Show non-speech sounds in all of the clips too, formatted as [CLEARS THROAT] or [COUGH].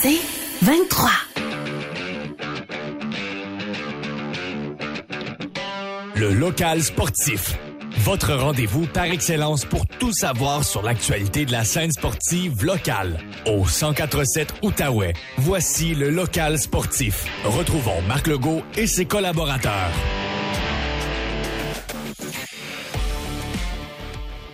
C'est 23. Le local sportif. Votre rendez-vous par excellence pour tout savoir sur l'actualité de la scène sportive locale. Au 1047 Outaouais, voici le local sportif. Retrouvons Marc Legault et ses collaborateurs.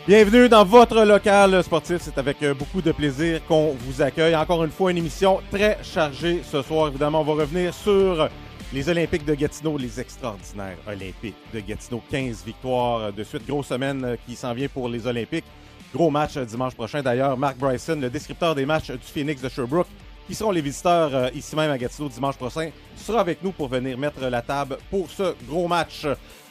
Bienvenue dans votre local sportif. C'est avec euh, beaucoup de plaisir qu'on vous accueille. Encore une fois, une émission très chargée ce soir. Évidemment, on va revenir sur les Olympiques de Gatineau, les extraordinaires Olympiques de Gatineau. 15 victoires de suite. Grosse semaine euh, qui s'en vient pour les Olympiques. Gros match euh, dimanche prochain. D'ailleurs, Mark Bryson, le descripteur des matchs du Phoenix de Sherbrooke, qui seront les visiteurs ici même à Gatineau dimanche prochain, sera avec nous pour venir mettre la table pour ce gros match.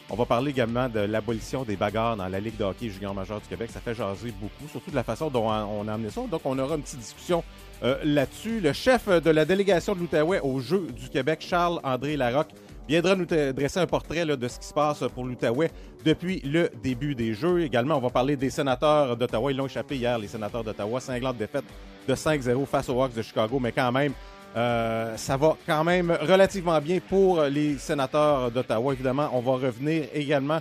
On va parler également de l'abolition des bagarres dans la Ligue de hockey junior majeur du Québec. Ça fait jaser beaucoup, surtout de la façon dont on a amené ça. Donc, on aura une petite discussion euh, là-dessus. Le chef de la délégation de l'Outaouais aux Jeux du Québec, Charles-André Larocque, viendra nous dresser un portrait de ce qui se passe pour l'Outaouais depuis le début des Jeux. Également, on va parler des sénateurs d'Ottawa. Ils l'ont échappé hier, les sénateurs d'Ottawa. Cinglante défaite de 5-0 face aux Hawks de Chicago, mais quand même, euh, ça va quand même relativement bien pour les sénateurs d'Ottawa. Évidemment, on va revenir également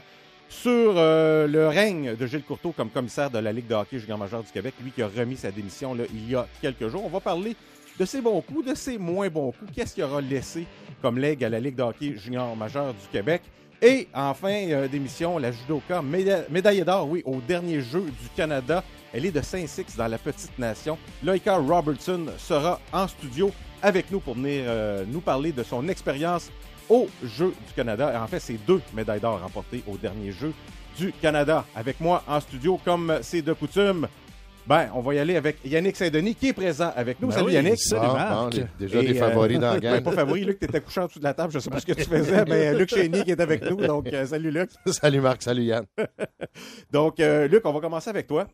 sur euh, le règne de Gilles Courteau comme commissaire de la Ligue de hockey junior majeur du Québec, lui qui a remis sa démission il y a quelques jours. On va parler de ses bons coups, de ses moins bons coups. Qu'est-ce qu'il aura laissé comme legs à la Ligue de hockey junior majeur du Québec? Et enfin, euh, d'émission, la judoka méda médaillée d'or, oui, au dernier jeu du Canada. Elle est de Saint-Six dans la petite nation. Loïka Robertson sera en studio avec nous pour venir euh, nous parler de son expérience aux Jeux du Canada. Et en fait, c'est deux médailles d'or remportées au dernier Jeux du Canada. Avec moi en studio, comme c'est de coutume, ben, on va y aller avec Yannick Saint-Denis qui est présent avec nous. Ben Salut oui, Yannick. salut, Ah, Marc. bon, déjà Et, des favoris dans la Ben, gang. pas favori, Luc, t'étais couché en dessous de la table. Je sais pas ce que tu faisais, mais Luc Chénier qui est avec nous. Donc, euh, salut Luc. [LAUGHS] salut Marc, salut Yann. [LAUGHS] Donc, euh, Luc, on va commencer avec toi.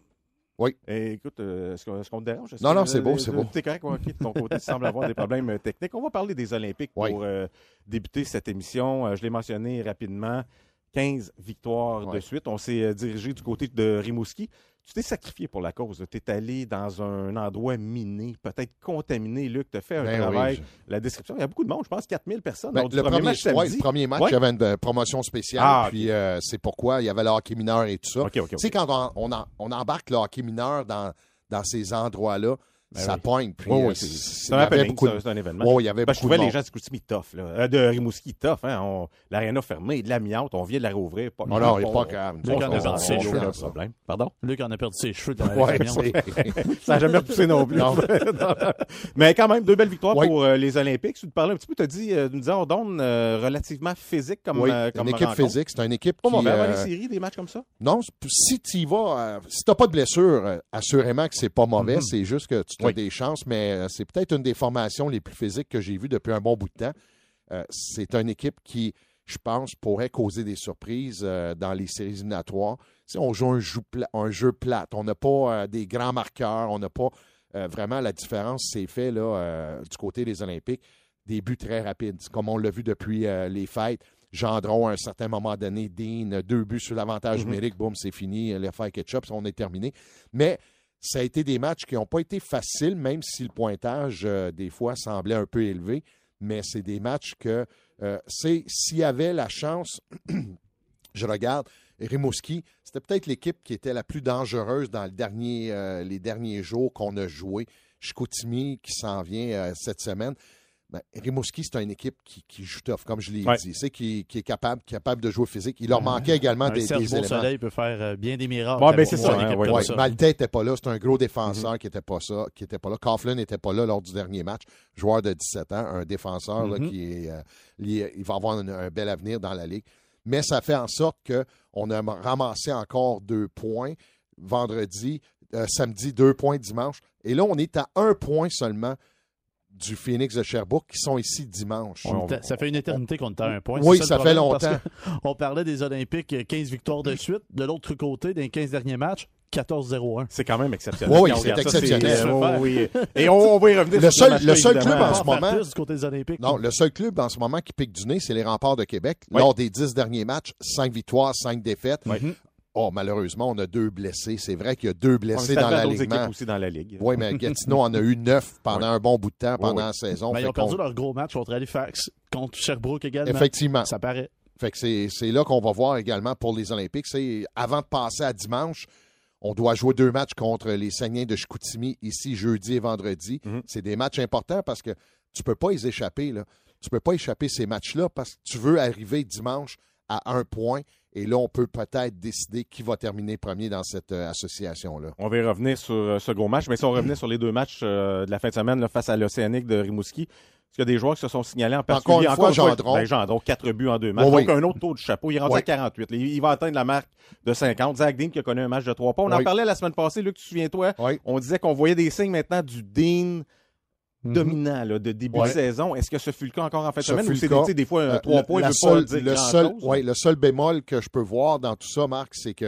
Oui. Et écoute, euh, est-ce qu'on qu'on te dérange? Non, non, c'est beau, c'est beau. C'est correct, ouais, ok, de ton côté, tu sembles avoir des problèmes euh, techniques. On va parler des Olympiques Oui. pour euh, débuter cette émission. Je l'ai mentionné rapidement. 15 victoires de suite. On s'est dirigé du côté de Rimouski. Tu t'es sacrifié pour la cause. Tu es allé dans un endroit miné, peut-être contaminé. Luc, tu as fait un Ben oui, travail. je- La description, il y a beaucoup de monde, je pense 4000 personnes. Ben, le, premier, match ouais, le premier match, Ouais. il y avait une euh, promotion spéciale. Ah. Puis euh, c'est pourquoi il y avait le hockey mineur et tout ça. OK, OK, OK. Tu sais, quand on, on, en- on embarque le hockey mineur dans, dans ces endroits-là, Ben ça oui. pogne. Puis, Oui, euh, oui, c'est- un il y avait happening, beaucoup ça, de- c'est un événement. Ouais, il y avait Ben, je trouvais de les gens de tough, là. Euh, de Rimouski tough. Hein? On- L'aréna fermée, de l'amiante, on vient de la rouvrir. Pas, Non, non, il n'est pas calme. Luc en a perdu ses cheveux, problème. Pardon? Luc en a perdu ses cheveux dans la Ouais, réunion. c'est- [LAUGHS] Ça n'a jamais repoussé non plus. Non. [LAUGHS] Mais quand même, deux belles victoires Oui. pour euh, les Olympiques. Tu te parlais un petit peu, tu as dit, euh, nous disons, on donne euh, relativement physique comme, oui, comme une équipe rencontre. physique. C'est une équipe Pas qui... mauvais avant euh, les séries, des matchs comme ça? Non, si tu y vas, si t'as pas de blessure, assurément que c'est pas mauvais. Mhm. C'est juste que tu as Oui. des chances, mais euh, c'est peut-être une des formations les plus physiques que j'ai vues depuis un bon bout de temps. Euh, c'est une équipe qui, je pense, pourrait causer des surprises euh, dans les séries éliminatoires. Si on joue un jeu, pla- un jeu plate, on n'a pas des grands marqueurs, on n'a pas vraiment la différence, c'est fait là, du côté des Olympiques. Des buts très rapides, comme on l'a vu depuis les fêtes. Gendron, à un certain moment donné, Dean, deux buts sur l'avantage Mhm. numérique, boum, c'est fini, l'affaire ketchup, on est terminé. Mais ça a été des matchs qui n'ont pas été faciles, même si le pointage, euh, des fois, semblait un peu élevé. Mais c'est des matchs que, euh, c'est s'il y avait la chance, [CLEARS THROAT] je regarde, Rimouski, c'était peut-être l'équipe qui était la plus dangereuse dans euh, les derniers jours qu'on a joué. Chicoutimi qui s'en vient cette semaine. Ben, Rimouski, c'est une équipe qui, qui joue tough, comme je l'ai Ouais. dit. C'est qui, qui est capable, capable de jouer physique. Il leur manquait également Un des, Serge des éléments. Beausoleil peut faire euh, bien des miracles. Ouais, ben, c'est ça, équipe hein, ouais, comme Ouais, ça. Maltais n'était pas là. C'est un gros défenseur qui n'était pas ça, qui était pas là. Coughlin n'était pas là lors du dernier match. Joueur de 17 ans, un défenseur là, Mhm. qui est, euh, lié- il va avoir un, un bel avenir dans la ligue. Mais ça fait en sorte qu'on a ramassé encore deux points vendredi, euh, samedi, deux points dimanche. Et là, on est à un point seulement du Phoenix de Sherbrooke qui sont ici dimanche. On- Ça fait une éternité qu'on est à un point. Oui, ça fait longtemps. On parlait des Olympiques, euh, 15 victoires de suite. De l'autre côté, dans les 15 derniers matchs, 14-0-1. C'est quand même exceptionnel. Oui, c'est ça, exceptionnel. euh, oui. Et on, on va y revenir Le seul- le seul évidemment. club en ce moment- plus du côté des Olympiques. Non, le seul club en ce moment qui pique du nez, c'est les remparts de Québec. Oui. Lors des dix derniers matchs, cinq victoires, cinq défaites. Oh, malheureusement, on a deux blessés. C'est vrai qu'il y a deux blessés dans l'alignement. équipes aussi dans la ligue. Oui, mais Gatineau en a eu neuf pendant un bon bout de temps, pendant Oui, oui. la saison. Ben, ils ont perdu leur gros match contre Halifax, contre Sherbrooke également. Effectivement. Ça paraît. Fait que c'est c'est là qu'on va voir également pour les Olympiques. C'est avant de passer à dimanche, on doit jouer deux matchs contre les Saguenay de Chicoutimi ici jeudi et vendredi. Mhm. C'est des matchs importants parce que tu peux pas les échapper. Là. Tu peux pas échapper ces matchs-là parce que tu veux arriver dimanche à un point et là, on peut peut-être décider qui va terminer premier dans cette euh, association-là. On va y revenir sur euh, ce gros match, mais si on revenait sur les deux matchs euh, de la fin de semaine là, face à l'Océanique de Rimouski, est-ce qu'il y a des joueurs qui se sont signalés en particulier? Encore une fois, Gendron. Ben, Gendron, quatre buts en deux matchs. Oui, donc, oui. un autre taux de chapeau. Il est rendu Oui. à 48. Il, va atteindre la marque de 50. Zach Dean qui a connu un match de trois points. On en parlait la semaine passée, Luc, tu te souviens-toi? On disait qu'on voyait des signes maintenant du Dean Mhm. dominant là, de début Ouais. de saison. Est-ce que ce fut le cas encore en fin de semaine ou c'est des, fois un Euh, trois la- points la ne veut seule- pas dire le seul, chose? ouais, le seul bémol que je peux voir dans tout ça, Marc, c'est que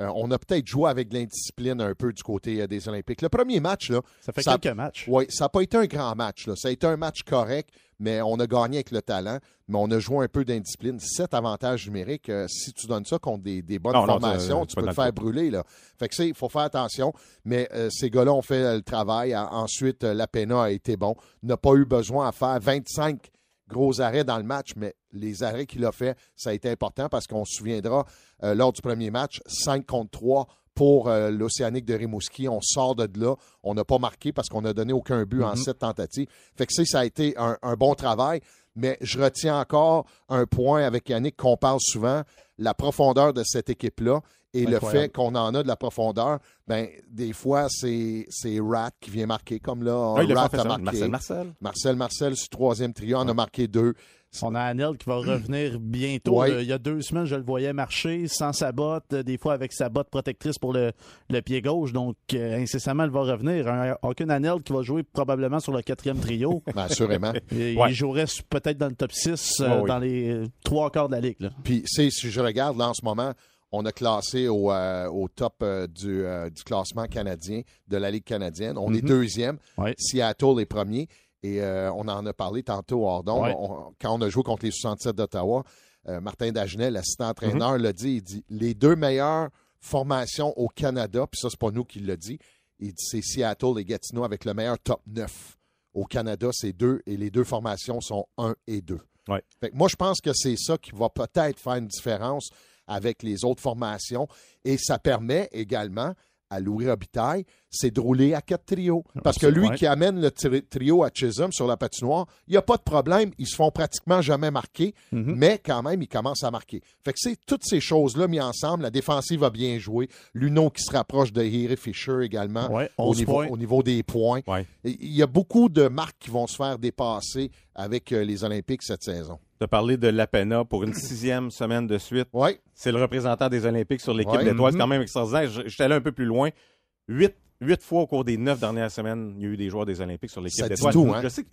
euh, on a peut-être joué avec de l'indiscipline un peu du côté euh, des Olympiques. Le premier match, là, Ça fait Ça- quelques matchs. oui, ça n'a pas été un grand match. Là. Ça a été un match correct, mais on a gagné avec le talent, mais on a joué un peu d'indiscipline. Sept avantages numériques, euh, si tu donnes ça contre des, des bonnes Non, formations, ça, tu peux te le faire brûler. Là. Fait que il faut faire attention. Mais euh, ces gars-là ont fait euh, le travail. En- Ensuite, euh, la PENA a été bon. N'a pas eu besoin à faire 25 gros arrêts dans le match, mais les arrêts qu'il a fait, ça a été important parce qu'on se souviendra, euh, lors du premier match, 5 contre 3 pour euh, l'Océanique de Rimouski. On sort de là. On n'a pas marqué parce qu'on n'a donné aucun but en sept tentatives. Fait que ça a été un, un bon travail. Mais je retiens encore un point avec Yannick qu'on parle souvent, la profondeur de cette équipe-là et le fait qu'on en a de la profondeur. Ben, des fois, c'est Rat qui vient marquer, comme là, Ah, a Rat marqué. Marcel Marcel. Marcel Marcel, sur troisième trio, en a marqué deux. On a Anel qui va revenir bientôt. Ouais. Il y a deux semaines, je le voyais marcher sans sa botte, euh, des fois avec sa botte protectrice pour le, le pied gauche. Donc, euh, incessamment, il va revenir. Un, aucun Anel qui va jouer probablement sur le quatrième trio. Ben, [LAUGHS] assurément. Et Ouais. Il jouerait peut-être dans le top 6, euh, Ouais, dans les trois quarts de la ligue. là. Puis, si je regarde là en ce moment, on a classé au, euh, au top euh, du, euh, du classement canadien, de la Ligue canadienne. On est Mhm. deuxième. Ouais. Seattle est premier. Et euh, on en a parlé tantôt hors d'onde. Ouais. On- quand on a joué contre les 67 d'Ottawa, euh, Martin Dagenet, l'assistant entraîneur, l'a dit. Il dit les deux meilleures formations au Canada, puis ça, c'est pas nous qui l'a dit. Il dit c'est Seattle et Gatineau avec le meilleur top 9. Au Canada, c'est deux, et les deux formations sont 1 et 2. Ouais. Fait que moi, je pense que c'est ça qui va peut-être faire une différence avec les autres formations. Et ça permet également à Louis Robitaille, c'est de rouler à quatre trios. Parce que lui qui amène le tri- trio à Chisholm sur la patinoire, il n'y a pas de problème. Ils se font pratiquement jamais marquer, Mhm. mais quand même, ils commencent à marquer. Fait que c'est toutes ces choses-là mises ensemble. La défensive va bien jouer. Luno qui se rapproche de Harry Fisher également Ouais, au, 11 niveau, points. au niveau des points. Ouais. Il y a beaucoup de marques qui vont se faire dépasser avec euh, les Olympiques cette saison. De parler de l'APENA pour une sixième semaine de suite. Oui, C'est le représentant des Olympiques sur l'équipe Ouais. d'étoiles. C'est Mhm. quand même extraordinaire. Je- J'étais allé un peu plus loin. Huit, huit fois au cours des neuf dernières semaines, il y a eu des joueurs des Olympiques sur l'équipe d'étoiles. tout, hein? Je sais que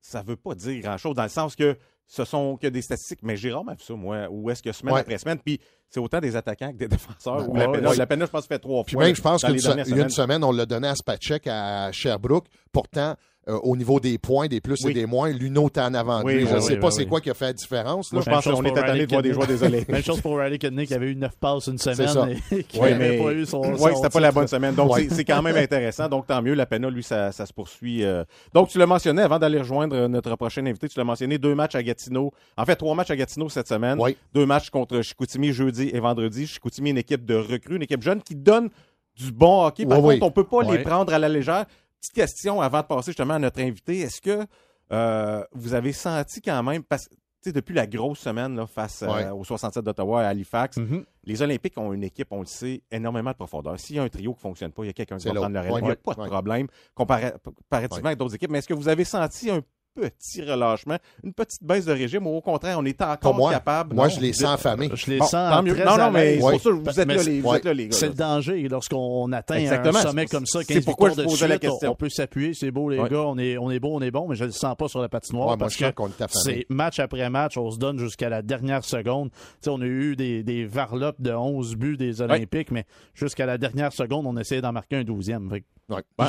ça ne veut pas dire grand-chose dans le sens que ce sont que des statistiques. Mais Jérôme a vu ça, moi. Où est-ce que semaine Ouais. après semaine, puis c'est autant des attaquants que des défenseurs. Ouais, ouais. l'APENA, je pense, fait trois Puis fois. même, je pense qu'une se- semaine, on l'a donné à Spacek à Sherbrooke. Pourtant, euh, au niveau des points, des plus Oui. et des moins, Luno était en avant de Oui, lui. oui, Je ne oui, sais oui, pas oui, c'est oui. quoi qui a fait la différence. là. Moi, je Même pense chose qu'on est pour allé Riley voir des joueurs Olympiques. Même chose pour Riley Kidney qui avait eu 9 passes une ça. semaine et qui Oui, n'avait mais pas eu son. son c'était pas la bonne semaine. Donc, Ouais. c'est- c'est quand même intéressant. Donc, tant mieux. La PENA, lui, ça, ça se poursuit. euh. Donc, tu l'as mentionné avant d'aller rejoindre euh, notre prochain invité. Tu l'as mentionné deux matchs à Gatineau. En fait, trois matchs à Gatineau cette semaine. Oui. Deux matchs contre Chicoutimi jeudi et vendredi. Chicoutimi, une équipe de recrues, une équipe jeune qui donne du bon hockey. Par Oui, contre, oui. on peut pas les prendre à la légère. Petite question avant de passer justement à notre invité. Est-ce que euh, vous avez senti quand même, parce que tu sais, depuis la grosse semaine là, face euh, Ouais. aux 67 d'Ottawa et à Halifax, Mhm. les Olympiques ont une équipe, on le sait, énormément de profondeur. S'il y a un trio qui ne fonctionne pas, il y a quelqu'un qui va prendre le relais. Il n'y a pas de ouais. problème compara- comparativement avec d'autres équipes. Mais est-ce que vous avez senti un petit relâchement, une petite baisse de régime ou au contraire, on est encore moi. capable? Moi, Non? je les sens affamés. Je les Bon, sens tant mieux. très Non, non, mais c'est pour ça que vous êtes, là, c'est- les, vous ouais. êtes là, les gars. C'est le danger lorsqu'on atteint Exactement. un sommet comme ça, C'est 15 pourquoi je de posais la on- question. On peut s'appuyer, c'est beau les Ouais. gars, on est, on est beau, on est bon, mais je ne le sens pas sur la patinoire Ouais, moi, parce je que c'est match après match, on se donne jusqu'à la dernière seconde. On a eu des, des varlopes de 11 buts des Olympiques, mais jusqu'à la dernière seconde, on essayait d'en marquer un douzième. Fait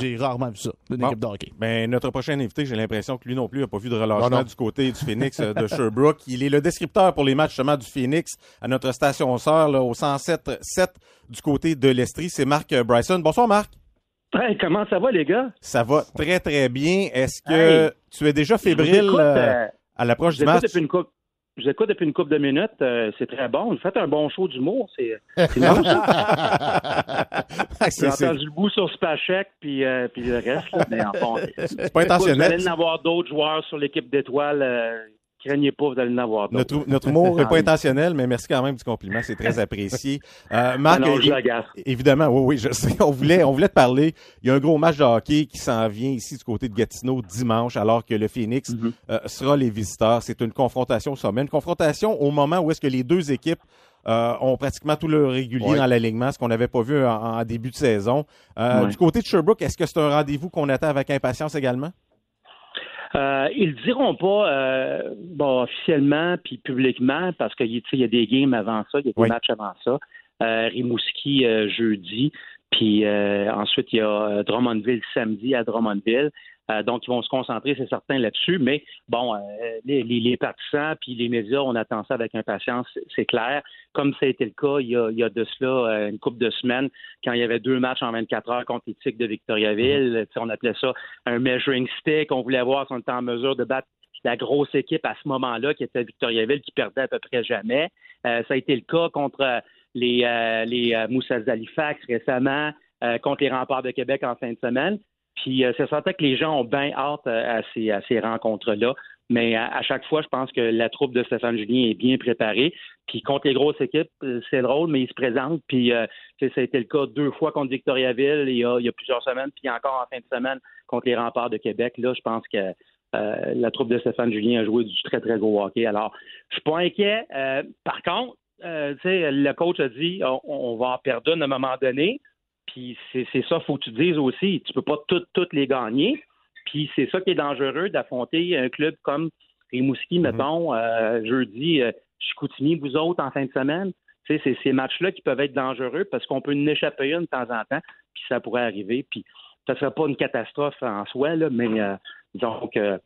J'ai rarement vu ça, d'une Bon. équipe de hockey. Ben, notre prochain invité, j'ai l'impression que lui non plus n'a pas vu de relâchement Non, non. du côté du Phoenix euh, de Sherbrooke. Il est le descripteur pour les matchs justement du Phoenix à notre station sœur là, au 107.7 du côté de l'Estrie. C'est Marc euh, Bryson. Bonsoir Marc. Hey, comment ça va, les gars? Ça va très très bien. Est-ce que Hey. tu es déjà fébrile écoute, euh, à l'approche du match? depuis une couple. Je vous écoute depuis une couple de minutes. euh, c'est très bon. Vous faites un bon show d'humour. C'est, c'est [LAUGHS] bon, ça. J'ai entendu le bout sur Spachek puis, euh, puis le reste. Là, mais enfin, c'est pas Vous intentionnel. allez en avoir d'autres joueurs sur l'équipe d'étoiles. euh, craignez pas, vous allez en avoir d'autres. Notre, notre humour n'est pas intentionnel, mais merci quand même du compliment. C'est très [LAUGHS] apprécié. Euh, Marc, non, je. Évidemment, oui, oui, je [LAUGHS] sais. On voulait, on voulait te parler. Il y a un gros match de hockey qui s'en vient ici du côté de Gatineau dimanche, alors que le Phoenix Mhm. euh, sera les visiteurs. C'est une confrontation au sommet. Une confrontation au moment où est-ce que les deux équipes euh, ont pratiquement tout le régulier Ouais. dans l'alignement, ce qu'on n'avait pas vu en, en début de saison. Ouais. Du côté de Sherbrooke, est-ce que c'est un rendez-vous qu'on attend avec impatience également? Euh, ils diront pas euh, bon, officiellement puis publiquement parce qu'il y a des games avant ça, il y a des Oui. matchs avant ça. Euh, Rimouski euh, jeudi, puis euh, ensuite il y a euh, Drummondville samedi à Drummondville. Euh, donc ils vont se concentrer, c'est certain là-dessus. Mais bon, euh, les, les, les partisans puis les médias, on attend ça avec impatience, c'est- clair. Comme ça a été le cas il y a, il y a de cela euh, une couple de semaines quand il y avait deux matchs en 24 heures contre les Tigres de Victoriaville. Sais, On appelait ça un measuring stick. On voulait voir si on était en mesure de battre la grosse équipe à ce moment-là, qui était Victoriaville, qui perdait à peu près jamais. Euh, ça a été le cas contre les, euh, les Moussas d'Halifax récemment, euh, contre les Remparts de Québec en fin de semaine. Puis euh, c'est certain que les gens ont bien hâte euh, à ces, à ces rencontres-là. Mais à, chaque fois, je pense que la troupe de Stéphane Julien est bien préparée. Puis contre les grosses équipes, euh, c'est drôle, mais ils se présentent. Puis euh, ça a été le cas deux fois contre Victoriaville il y a, il y a plusieurs semaines, puis encore en fin de semaine contre les Remparts de Québec. Là, je pense que euh, la troupe de Stéphane Julien a joué du très, très gros hockey. Alors, je suis pas inquiet. Par contre, le coach a dit on, va en perdre à un moment donné. Puis c'est ça, faut que tu dises aussi. Tu peux pas toutes, toutes les gagner. Puis c'est ça qui est dangereux d'affronter un club comme Rimouski, mettons, euh, jeudi, euh, Chicoutimi, vous autres, en fin de semaine. Tu sais, c'est ces matchs-là qui peuvent être dangereux parce qu'on peut en échapper une de temps en temps, puis ça pourrait arriver. Puis ça ne serait pas une catastrophe en soi, là, mais euh, donc euh,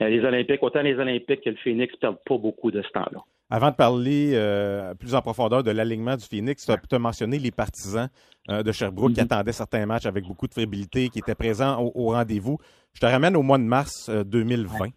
les Olympiques, autant les Olympiques que le Phoenix ne perdent pas beaucoup de ce temps-là. Avant de parler euh, plus en profondeur de l'alignement du Phoenix, tu as, mentionné les partisans euh, de Sherbrooke qui Mhm. attendaient certains matchs avec beaucoup de fébrilité, qui étaient présents au, au rendez-vous. Je te ramène au mois de mars euh, 2020.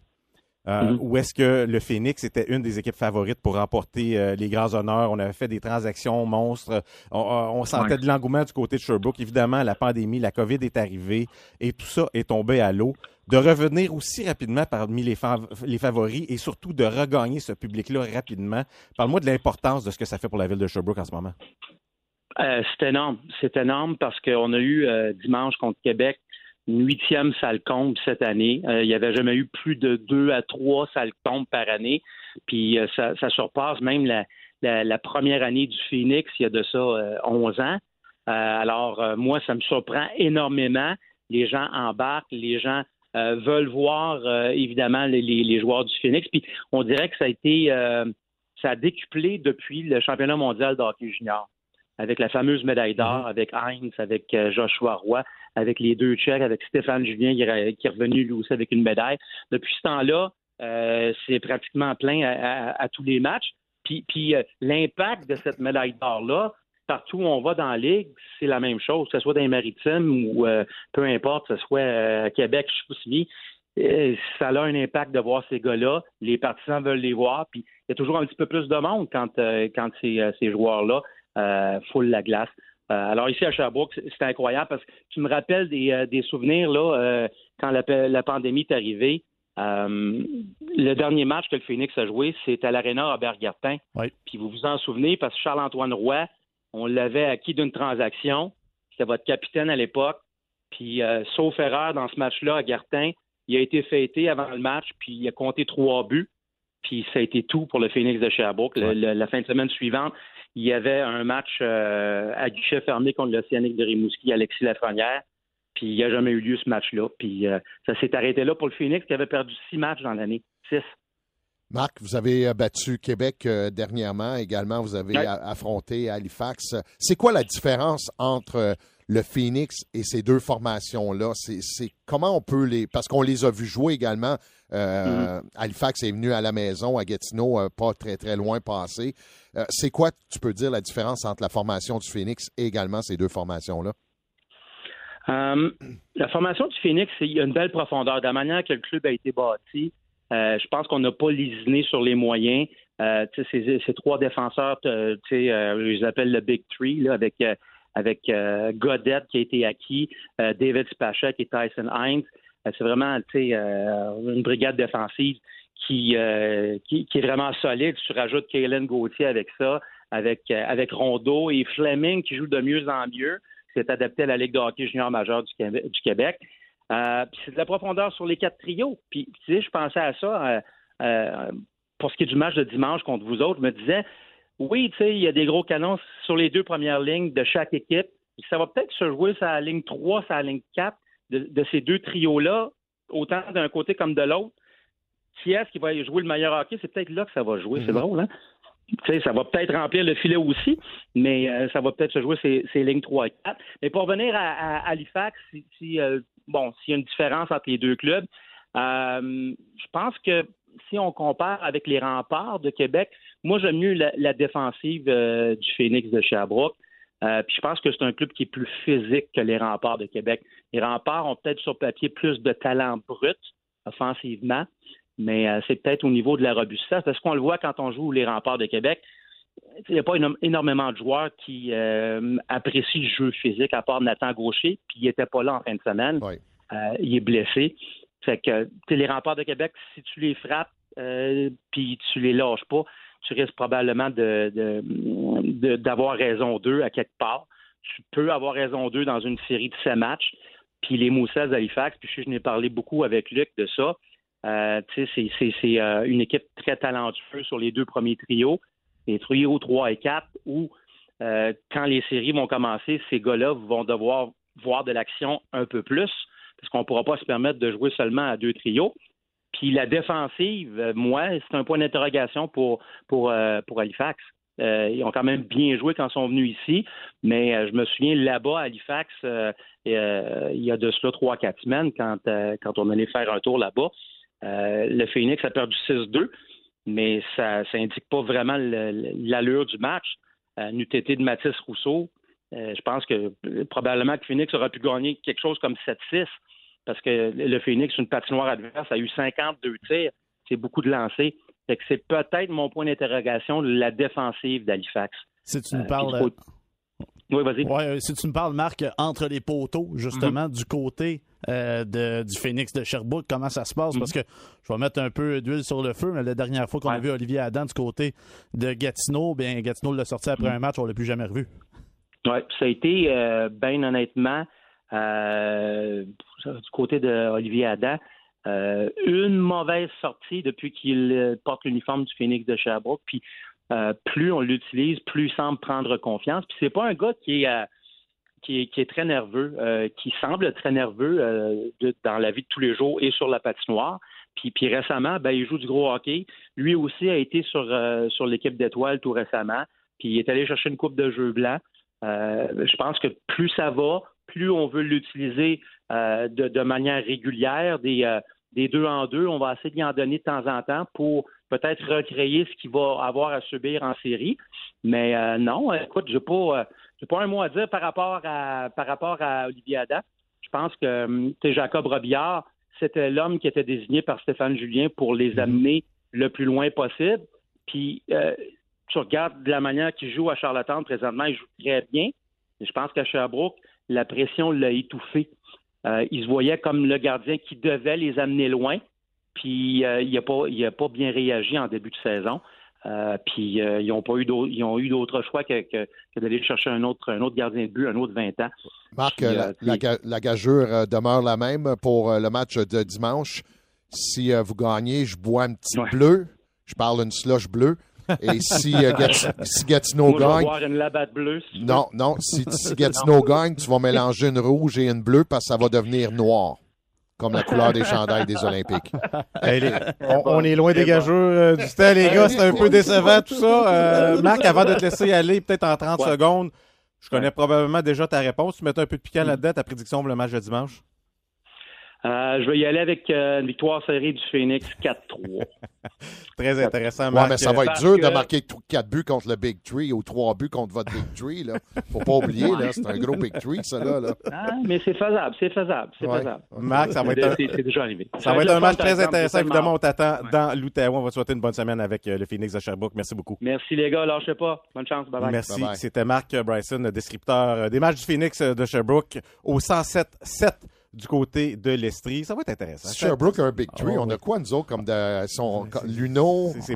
Euh, Mhm. Où est-ce que le Phoenix était une des équipes favorites pour remporter euh, les grands honneurs? On avait fait des transactions monstres. On, on sentait Ouais. de l'engouement du côté de Sherbrooke. Évidemment, la pandémie, la COVID est arrivée et tout ça est tombé à l'eau. De revenir aussi rapidement parmi les, fav- les favoris et surtout de regagner ce public-là rapidement. Parle-moi de l'importance de ce que ça fait pour la ville de Sherbrooke en ce moment. Euh, c'est énorme. C'est énorme parce qu'on a eu euh, dimanche contre Québec une huitième salle comble cette année. Euh, il n'y avait jamais eu plus de deux à trois salles combles par année. Puis euh, ça, ça surpasse même la, la, la première année du Phoenix, il y a de ça euh, 11 ans. Euh, alors, moi, ça me surprend énormément. Les gens embarquent, les gens veulent voir, évidemment, les, joueurs du Phoenix. Puis on dirait que ça a été, ça a décuplé depuis le championnat mondial de hockey junior avec la fameuse médaille d'or, avec Heinz, avec Joshua Roy, avec les deux Tchèques, avec Stéphane Julien qui est, revenu lui aussi avec une médaille. Depuis ce temps-là, euh, c'est pratiquement plein à, tous les matchs. Puis, euh, l'impact de cette médaille d'or-là, partout où on va dans la Ligue, c'est la même chose, que ce soit dans les maritimes ou euh, peu importe, que ce soit à Québec, Chicoutimi. Ça a un impact de voir ces gars-là. Les partisans veulent les voir. Puis il y a toujours un petit peu plus de monde quand, quand ces, ces joueurs-là foulent la glace. Euh, alors ici à Sherbrooke, c'est incroyable parce que tu me rappelles des, euh, des souvenirs là euh, quand la, la pandémie est arrivée. Euh, le dernier match que le Phoenix a joué, c'est à l'Arena Robert Gartin. Oui. Puis vous vous en souvenez parce que Charles-Antoine Roy, on l'avait acquis d'une transaction. C'était votre capitaine à l'époque. Puis euh, sauf erreur dans ce match-là à Gartin, il a été fêté avant le match, puis il a compté trois buts. Puis ça a été tout pour le Phoenix de Sherbrooke. Le- Ouais. le- la fin de semaine suivante, il y avait un match euh, à guichet fermé contre l'Océanique de Rimouski, Alexis Lafrenière. Puis il n'y a jamais eu lieu ce match-là. Puis euh, ça s'est arrêté là pour le Phoenix qui avait perdu six matchs dans l'année. Six. Marc, vous avez euh, battu Québec dernièrement. Également, vous avez affronté Halifax. C'est quoi la différence entre le Phoenix et ces deux formations-là? C'est comment on peut les. Parce qu'on les a vus jouer également. Euh, mm-hmm. Halifax est venu à la maison, à Gatineau, euh, pas très, très loin passé. Euh, c'est quoi, tu peux dire, la différence entre la formation du Phoenix et également ces deux formations-là? la formation du Phoenix, il y a une belle profondeur. De la manière que le club a été bâti, je pense qu'on n'a pas lésiné sur les moyens. ces, ces, trois défenseurs, je les appelle le Big Three, là, avec avec euh, Godet qui a été acquis, euh, David Spachek et Tyson Hines. Euh, c'est vraiment une brigade défensive qui, qui, est vraiment solide. Tu rajoutes Kaylin Gauthier avec ça, avec, avec Rondeau et Fleming qui joue de mieux en mieux. C'est adapté à la Ligue de hockey junior majeur du, Québec. c'est de la profondeur sur les quatre trios. Puis, je pensais à ça pour ce qui est du match de dimanche contre vous autres. Je me disais, oui, tu sais, il y a des gros canons sur les deux premières lignes de chaque équipe. Ça va peut-être se jouer sur la ligne 3, sur la ligne 4 de, ces deux trios-là, autant d'un côté comme de l'autre. Qui est-ce qui va jouer le meilleur hockey? C'est peut-être là que ça va jouer. C'est mhm. drôle, hein? Ça va peut-être remplir le filet aussi, mais euh, ça va peut-être se jouer ces, ces, lignes 3 et 4. Mais pour revenir à, Halifax, si, euh, bon, s'il y a une différence entre les deux clubs, euh, je pense que si on compare avec les remparts de Québec, moi, j'aime mieux la, défensive du Phoenix de Sherbrooke. Euh, puis je pense que c'est un club qui est plus physique que les remparts de Québec. Les remparts ont peut-être sur papier plus de talent brut offensivement, mais euh, c'est peut-être au niveau de la robustesse. Parce qu'on le voit quand on joue les remparts de Québec. Il n'y a pas énormément de joueurs qui apprécient le jeu physique, à part Nathan Gaucher, puis il n'était pas là en fin de semaine. il est blessé. Fait que les remparts de Québec, si tu les frappes, puis tu les lâches pas, tu risques probablement de, d'avoir raison d'eux à quelque part. Tu peux avoir raison d'eux dans une série de sept matchs. Puis les Moussets d'Halifax, puis je, n'ai parlé beaucoup avec Luc de ça. Euh, c'est, euh, une équipe très talentueuse sur les deux premiers trios, les trios 3 et 4, où euh, quand les séries vont commencer, ces gars-là vont devoir voir de l'action un peu plus, parce qu'on ne pourra pas se permettre de jouer seulement à deux trios. Puis la défensive, euh, moi, c'est un point d'interrogation pour, pour, pour Halifax. Euh, ils ont quand même bien joué quand ils sont venus ici, mais je me souviens là-bas à Halifax, il y a de cela trois, quatre semaines, quand, quand on allait faire un tour là-bas, le Phoenix a perdu 6-2, mais ça n'indique pas vraiment l'allure du match. Nous été de Mathis Rousseau, je pense que probablement que Phoenix aurait pu gagner quelque chose comme 7-6 parce que le Phoenix, une patinoire adverse, a eu 52 tirs. C'est beaucoup de lancers. C'est peut-être mon point d'interrogation, la défensive d'Halifax. Si tu nous euh, parles. Euh, oui, vas-y. Euh, si tu me parles, Marc, entre les poteaux, justement, mhm. du côté du Phoenix de Sherbrooke, comment ça se passe? Parce mhm. que je vais mettre un peu d'huile sur le feu, mais la dernière fois qu'on a vu Olivier Adam du côté de Gatineau, bien, Gatineau l'a sorti après mhm. un match, on ne l'a plus jamais revu. Oui, ça a été, bien honnêtement, euh, du côté d'Olivier Adam, euh, une mauvaise sortie depuis qu'il euh, porte l'uniforme du Phoenix de Sherbrooke. Puis plus on l'utilise, plus il semble prendre confiance. Puis c'est pas un gars qui est qui est, très nerveux, qui semble très nerveux dans la vie de tous les jours et sur la patinoire. Puis, puis récemment, ben, il joue du gros hockey. Lui aussi a été sur, sur l'équipe d'étoiles tout récemment. Puis il est allé chercher une coupe de jeu blanc. je pense que plus ça va, plus on veut l'utiliser euh, de, manière régulière, euh, des, deux en deux, on va essayer d'y en donner de temps en temps pour peut-être recréer ce qu'il va avoir à subir en série. Mais euh, non, écoute, je n'ai pas, pas un mot à dire par rapport à, par rapport à Olivier Ada. Je pense que hum, Jacob Robillard, c'était l'homme qui était désigné par Stéphane Julien pour les mm-hmm. amener le plus loin possible. Puis, tu regardes de la manière qu'il joue à Charlottetown présentement, il joue très bien. Je pense qu'à Sherbrooke, la pression l'a étouffé. Euh, il se voyait comme le gardien qui devait les amener loin, puis euh, il n'a pas, pas bien réagi en début de saison. Euh, puis ils n'ont pas eu d'autres, ils ont eu d'autres choix que, d'aller chercher un autre, un autre gardien de but, un autre 20 ans. Marc, la, la, gageure demeure la même pour le match de dimanche. Si vous gagnez, je bois un petit bleu. Je parle une slush bleue. Et si, euh, [LAUGHS] si Gatineau gagne. non, non. Si, [LAUGHS] Gatineau gagne, tu vas mélanger une rouge et une bleue parce que ça va devenir noir. Comme la couleur des chandails des Olympiques. [LAUGHS] on, est loin des gageurs euh, du temps, les gars. C'est un peu décevant tout ça. Euh, Marc, avant de te laisser aller, peut-être en 30 secondes, Je connais probablement déjà ta réponse. Tu mets un peu de piquant là-dedans, ta prédiction pour le match de dimanche? Euh, je vais y aller avec euh, une victoire serrée du Phoenix 4-3. [LAUGHS] Très intéressant, Ouais, Marc. mais ça va être Parce dur que- de marquer 4 buts contre le Big Tree ou 3 buts contre votre Big Tree. Là. Faut pas oublier, là, c'est un gros Big Tree, ça. Là, là. Ah, mais c'est faisable, c'est faisable, c'est Ouais. faisable. Marc, ça va être un, C'est déjà arrivé. ça va être un match très intéressant. intéressant. Évidemment, on t'attend Ouais. dans l'Outaouais. On va te souhaiter une bonne semaine avec euh, le Phoenix de Sherbrooke. Merci beaucoup. Merci les gars, lâchez pas. Bonne chance, bye bye. Merci. Bye-bye. C'était Marc Bryson, le descripteur des matchs du Phoenix de Sherbrooke au 107-7 du côté de l'Estrie. Ça va être intéressant. Sherbrooke a un Big Tree. Ah, on a quoi, nous autres, comme de, son, comme Luno, c'est-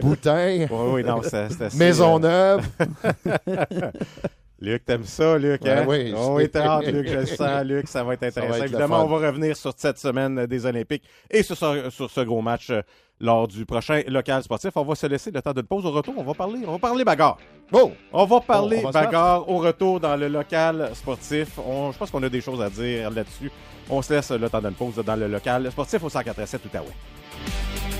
Boutin, Oui, oui, assez, Maisonneuve. [LAUGHS] Luc, t'aimes ça, Luc? Ouais, Hein? oui, [LAUGHS] Oh, je- oui, t'as hâte, Luc, je le [LAUGHS] sens, Luc. Ça va être va intéressant. être Évidemment, on va revenir sur cette semaine des Olympiques et sur ce, sur ce gros match euh, lors du prochain local sportif. On va se laisser le temps d'une pause. Au retour, on va parler, on va parler bagarre. Oh! On va parler On va bagarre au retour dans le local sportif. On- je pense qu'on a des choses à dire là-dessus. On se laisse le temps d'une pause dans le local sportif au 147 Outaouais.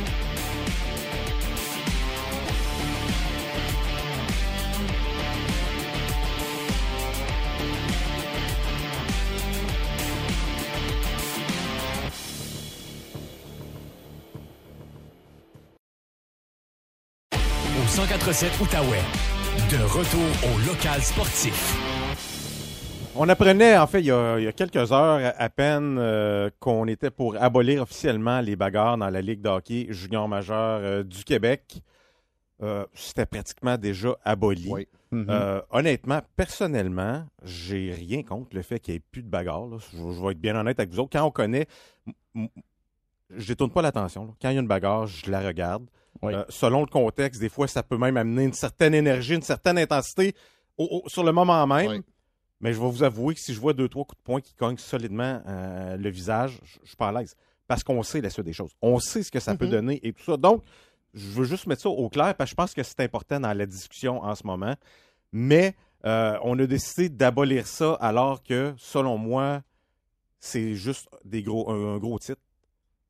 Au 147 Outaouais. De retour au local sportif. On apprenait, en fait, il y a, il y a quelques heures à peine euh, qu'on était pour abolir officiellement les bagarres dans la Ligue de hockey junior majeur euh, du Québec. Euh, C'était pratiquement déjà aboli. Oui. Mhm. Euh, honnêtement, personnellement, j'ai rien contre le fait qu'il n'y ait plus de bagarre. là. Je, je vais être bien honnête avec vous autres. Quand on connaît, m- m- je détourne pas l'attention. là. Quand il y a une bagarre, je la regarde. Oui. Euh, selon le contexte, des fois, ça peut même amener une certaine énergie, une certaine intensité au- au- sur le moment même. Oui. Mais je vais vous avouer que si je vois deux, trois coups de poing qui cognent solidement euh, le visage, je je suis pas à l'aise. Parce qu'on sait la suite des choses. On sait ce que ça peut Mhm. donner et tout ça. Donc, je veux juste mettre ça au clair parce que je pense que c'est important dans la discussion en ce moment. Mais euh, on a décidé d'abolir ça alors que, selon moi, c'est juste des gros, un, un gros titre.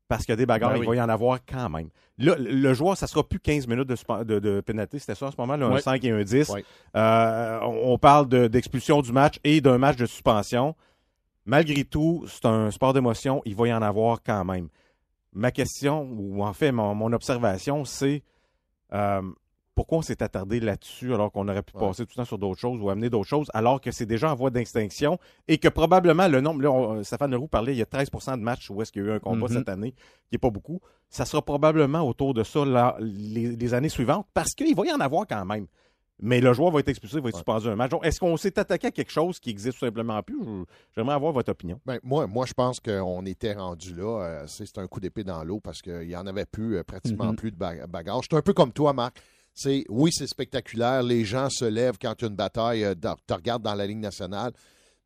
Parce que des bagarres, Ben il va y en avoir quand même. Là, le joueur, ça sera plus 15 minutes de, de, de pénalité, c'était ça en ce moment, là, un Ouais. 5 et un 10. Ouais. Euh, on, on parle de- d'expulsion du match et d'un match de suspension. Malgré tout, c'est un sport d'émotion, il va y en avoir quand même. Ma question, ou en fait mon, mon observation, c'est euh, pourquoi on s'est attardé là-dessus alors qu'on aurait pu Ouais. passer tout le temps sur d'autres choses ou amener d'autres choses alors que c'est déjà en voie d'extinction et que probablement le nombre, là, on- Stéphane Leroux parlait, il y a 13% de matchs où est-ce qu'il y a eu un combat Mhm. cette année, qui n'est pas beaucoup. Ça sera probablement autour de ça là, les, les années suivantes parce qu'il va y en avoir quand même. Mais le joueur va être expulsé, va être Ouais. suspendu un match. Est-ce qu'on s'est attaqué à quelque chose qui existe tout simplement plus? J'aimerais avoir votre opinion? Ben, moi, moi, je pense qu'on était rendu là. euh, c'est un coup d'épée dans l'eau parce qu'il n'y en avait plus, euh, pratiquement Mhm. plus de ba- bagarre. Je suis un peu comme toi, Marc. C'est, oui, c'est spectaculaire. Les gens se lèvent quand il y a une bataille. euh, tu regardes dans la Ligue nationale.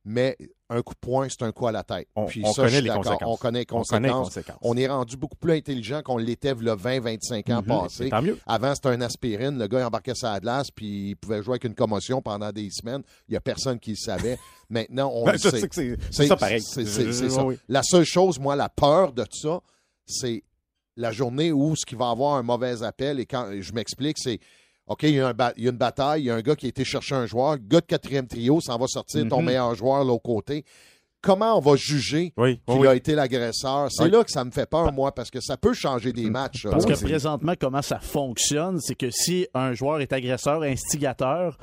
Mais un coup de poing, c'est un coup à la tête. On, Puis on ça, je connaît suis les conséquences. On connaît les On connaît les conséquences. On est rendu beaucoup plus intelligent qu'on l'était le 20-25 ans Mhm. tant mieux. Avant, c'était un aspirine. Le gars embarquait sa glace, puis il pouvait jouer avec une commotion pendant des semaines. Il n'y a personne qui le savait. [LAUGHS] Maintenant, on Ben, le sait. c'est ça pareil. Oui. La seule chose, moi, la peur de ça, c'est la journée où ce qui va avoir un mauvais appel. Et quand je m'explique, c'est OK, il y, a un ba- il y a une bataille, il y a un gars qui a été chercher un joueur, gars de quatrième trio s'en va sortir ton Mhm. meilleur joueur l'autre côté. Comment on va juger Oui, qu'il oui. a été l'agresseur? C'est Oui. là que ça me fait peur, moi, parce que ça peut changer des matchs. ça. Parce que présentement, comment ça fonctionne, c'est que si un joueur est agresseur, instigateur,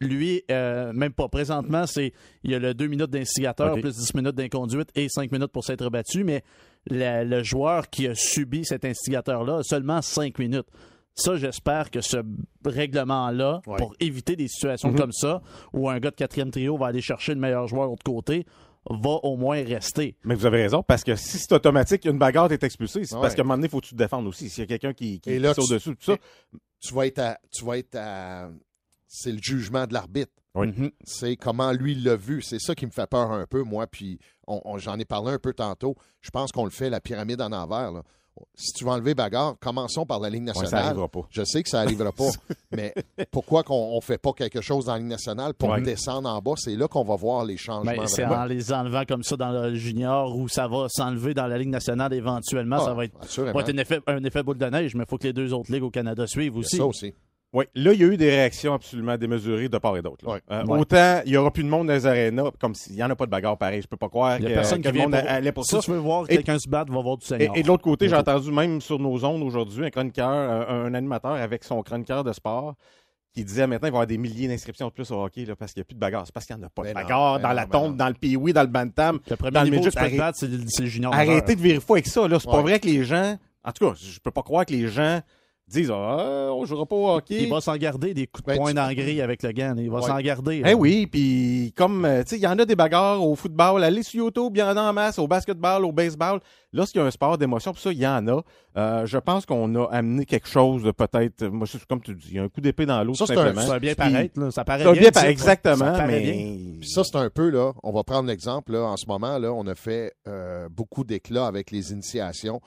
lui, euh, même pas présentement, c'est il y a le 2 minutes d'instigateur, plus 10 minutes d'inconduite et 5 minutes pour s'être battu, mais la- le joueur qui a subi cet instigateur-là a seulement 5 minutes. Ça, j'espère que ce règlement-là, Ouais. pour éviter des situations Mhm. comme ça, où un gars de quatrième trio va aller chercher le meilleur joueur de l'autre côté, va au moins rester. Mais vous avez raison, parce que si c'est automatique, une bagarre est expulsée, c'est Ouais. parce qu'à un moment donné, il faut que tu te défendes aussi. S'il y a quelqu'un qui, qui qui saute dessus, tout ça. Tu vas être à. Tu vas être à- C'est le jugement de l'arbitre. Oui. Mhm. c'est comment lui l'a vu. C'est ça qui me fait peur un peu, moi. Puis on- on- j'en ai parlé un peu tantôt. Je pense qu'on le fait, la pyramide en envers. là. Si tu veux enlever bagarre, commençons par la Ligue Ouais, ça nationale. n'arrivera pas. je sais que ça n'arrivera pas, [LAUGHS] mais pourquoi qu'on ne fait pas quelque chose dans la Ligue nationale pour Ouais. descendre en bas? C'est là qu'on va voir les changements. Ben, c'est vraiment. en les enlevant comme ça dans le junior où ça va s'enlever dans la Ligue nationale éventuellement. Ah, ça va être, va être un, effet, un effet boule de neige, mais il faut que les deux autres ligues au Canada suivent aussi. Ça aussi. Oui, là, il y a eu des réactions absolument démesurées de part et d'autre. Ouais. Euh, Ouais. Autant, il n'y aura plus de monde dans les arénas, comme s'il n'y en a pas de bagarre pareil. Je peux pas croire que, y a personne que qui le monde pour- allait pour Si ça. tu veux voir quelqu'un se battre, va voir du Seigneur. et de l'autre côté, j'ai entendu même sur nos ondes aujourd'hui un chroniqueur, un, un animateur avec son chroniqueur de sport qui disait maintenant il va y avoir des milliers d'inscriptions de plus au hockey là, parce qu'il n'y a plus de bagarre. C'est parce qu'il n'y en a pas Mais de non, bagarre mais dans non, la mais tombe, non. dans le pee dans le bantam. Le premier dans le niveau te arrête- c'est le, le junior. Arrêtez de virer fou avec ça. là. C'est pas vrai que les gens. En tout cas, je peux pas croire que les gens disent Ah, on jouera pas au hockey. Il va s'en garder des coups de Ben, poing tu- dans le gris avec le gant. Il va Ouais. s'en garder. Eh oui, puis comme, euh, tu sais, il y en a des bagarres au football, allez sur YouTube, il y en a en masse, au basketball, au baseball. Lorsqu'il y a un sport d'émotion, pour ça, il y en a. Euh, je pense qu'on a amené quelque chose de peut-être, moi, c'est comme tu dis, il y a un coup d'épée dans l'eau, Ça, c'est un- simplement. Ça va bien paraître. là. Ça paraît bien. bien, tu par- exactement, ça paraît mais... bien. Puis ça, c'est un peu, là, on va prendre l'exemple, là, en ce moment, là, on a fait euh, beaucoup d'éclats avec les initiations,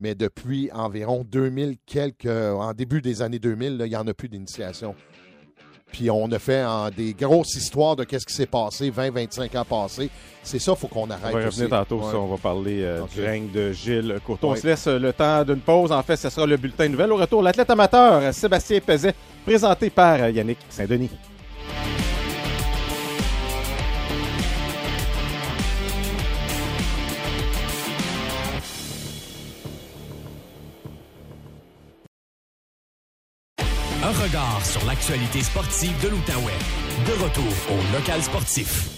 mais depuis environ 2000 quelques, euh, en début des années 2000, là, il n'y en a plus d'initiation. Puis on a fait en, des grosses histoires de qu'est-ce qui s'est passé 20-25 ans passés. C'est ça, il faut qu'on On arrête va aussi. revenir tantôt, Ouais. ça, on va parler euh, du règne de Gilles Courtois. On se laisse euh, le temps d'une pause. En fait, ce sera le bulletin de nouvelles. Au retour, l'athlète amateur euh, Sébastien Peset, présenté par euh, Yannick Saint-Denis. L'actualité sportive de l'Outaouais. De retour au local sportif.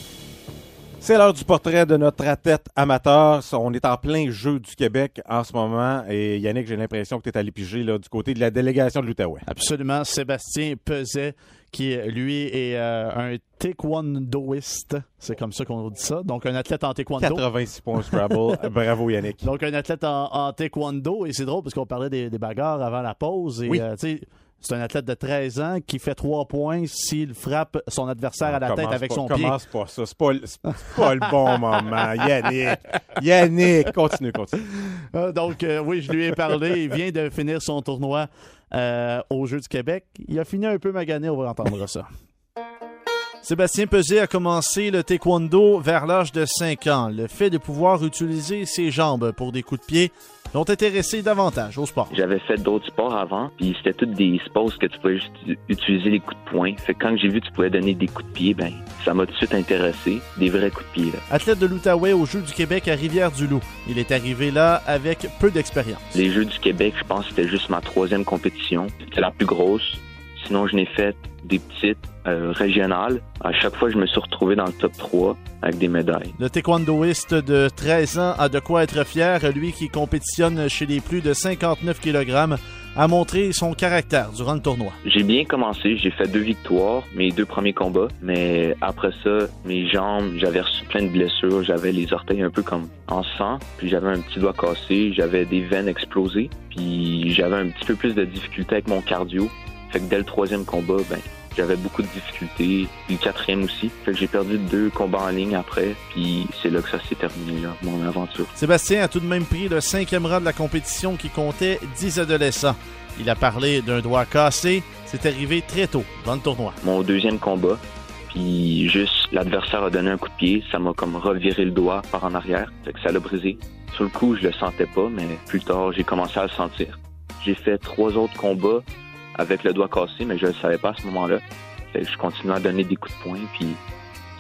C'est l'heure du portrait de notre athlète amateur. On est en plein jeu du Québec en ce moment. Et Yannick, j'ai l'impression que tu es allé piger là, du côté de la délégation de l'Outaouais. Absolument. Sébastien Peset, qui lui est euh, un taekwondoiste. C'est comme ça qu'on dit ça. Donc, un athlète en taekwondo. 86 points Scrabble. [LAUGHS] Bravo Yannick. Donc, un athlète en, en taekwondo. Et c'est drôle parce qu'on parlait des, des bagarres avant la pause. Et, Oui. euh, tu sais, c'est un athlète de 13 ans qui fait 3 points s'il frappe son adversaire à la tête Commence avec pas- son pied. Commence pas ça. C'est pas, pas le bon [LAUGHS] moment. Yannick. Yannick. Continue, continue. Euh, donc, euh, oui, je lui ai parlé. Il vient de finir son tournoi euh, aux Jeux du Québec. Il a fini un peu magané, on va entendre ça. Sébastien Peset a commencé le taekwondo vers l'âge de 5 ans. Le fait de pouvoir utiliser ses jambes pour des coups de pied l'ont intéressé davantage au sport. J'avais fait d'autres sports avant, puis c'était toutes des sports que tu pouvais juste utiliser les coups de poing. Fait que quand j'ai vu que tu pouvais donner des coups de pied, ben ça m'a tout de suite intéressé, des vrais coups de pied. Là. Athlète de l'Outaouais aux Jeux du Québec à Rivière-du-Loup. Il est arrivé là avec peu d'expérience. Les Jeux du Québec, je pense que c'était juste ma troisième compétition. C'était la plus grosse. Sinon, je n'ai fait des petites euh, régionales. À chaque fois, je me suis retrouvé dans le top 3 avec des médailles. Le taekwondoïste de 13 ans a de quoi être fier. Lui qui compétitionne chez les plus de 59 kg a montré son caractère durant le tournoi. J'ai bien commencé, j'ai fait deux victoires, mes deux premiers combats, mais après ça, mes jambes, j'avais reçu plein de blessures, j'avais les orteils un peu comme en sang, puis j'avais un petit doigt cassé, j'avais des veines explosées, puis j'avais un petit peu plus de difficultés avec mon cardio. Fait que dès le troisième combat, ben j'avais beaucoup de difficultés, puis le quatrième aussi. Fait que j'ai perdu deux combats en ligne après, puis c'est là que ça s'est terminé, là, mon aventure. Sébastien a tout de même pris le cinquième rang de la compétition qui comptait 10 adolescents. Il a parlé d'un doigt cassé. C'est arrivé très tôt dans le tournoi. mon deuxième combat. Puis juste l'adversaire a donné un coup de pied, ça m'a comme reviré le doigt par en arrière, fait que ça l'a brisé. Sur le coup, je le sentais pas, mais plus tard, j'ai commencé à le sentir. J'ai fait trois autres combats avec le doigt cassé, mais je le savais pas à ce moment-là. Je continuais à donner des coups de poing, puis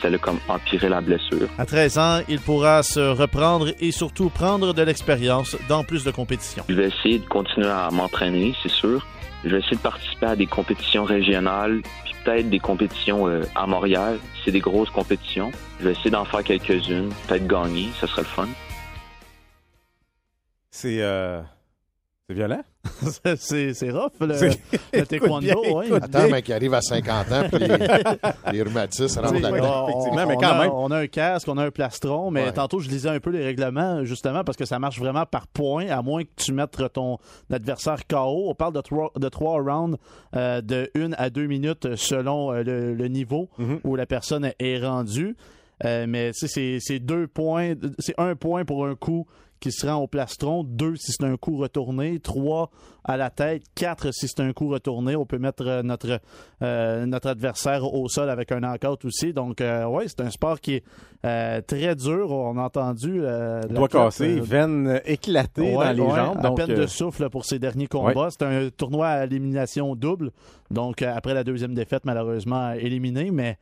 ça l'a comme empiré la blessure. À 13 ans, il pourra se reprendre et surtout prendre de l'expérience dans plus de compétitions. Je vais essayer de continuer à m'entraîner, c'est sûr. Je vais essayer de participer à des compétitions régionales, puis peut-être des compétitions euh, à Montréal. C'est des grosses compétitions. Je vais essayer d'en faire quelques-unes, peut-être gagner, ça serait le fun. C'est euh, c'est violent? [LAUGHS] c'est c'est rough, le, C'est- le [LAUGHS] taekwondo. Bien, ouais. Attends, mais qui arrive à 50 ans, puis les, [LAUGHS] les rhumatismes rentrent on- effectivement, mais on quand a- même. On a un casque, on a un plastron, mais Ouais. tantôt, je lisais un peu les règlements, justement, parce que ça marche vraiment par points, à moins que tu mettes ton adversaire KO. On parle de trois, de trois rounds euh, de une à deux minutes selon euh, le, le niveau Mhm. où la personne est rendue. Euh, mais tu sais, c'est c'est deux points, c'est un point pour un coup qui se rend au plastron, deux si c'est un coup retourné, trois à la tête, quatre si c'est un coup retourné. On peut mettre euh, notre, euh, notre adversaire au sol avec un knockout aussi. Donc, euh, oui, c'est un sport qui est très dur. On a entendu. Doigt cassé, veine éclatée dans les jambes. À peine de souffle pour ses derniers combats. C'est un tournoi à élimination double. Donc, après la deuxième défaite, malheureusement éliminé, mais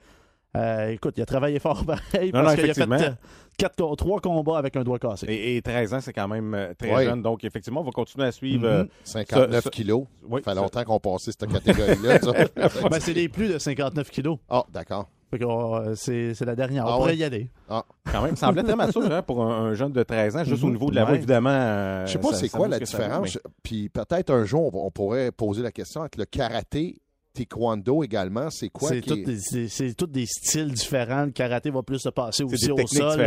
euh, écoute, il a travaillé fort [LAUGHS] pareil parce qu'il a fait quatre, trois combats avec un doigt cassé. Et, 13 ans, c'est quand même euh, très jeune. Donc, effectivement, on va continuer à suivre. 59 mm-hmm. kilos. Ça fait longtemps qu'on passait cette catégorie-là. [LAUGHS] ben, c'est les plus de 59 kilos. Ah, d'accord. C'est la dernière. Ah on pourrait y aller. Ah. Quand même, ça semblait très mature hein, pour un, jeune de 13 ans, juste au mm-hmm. niveau de la voix, évidemment. Je sais pas c'est quoi la différence. Puis peut-être un jour, on, pourrait poser la question entre le karaté taekwondo également, c'est quoi? C'est tous des, styles différents. Le karaté va plus se passer aussi au sol.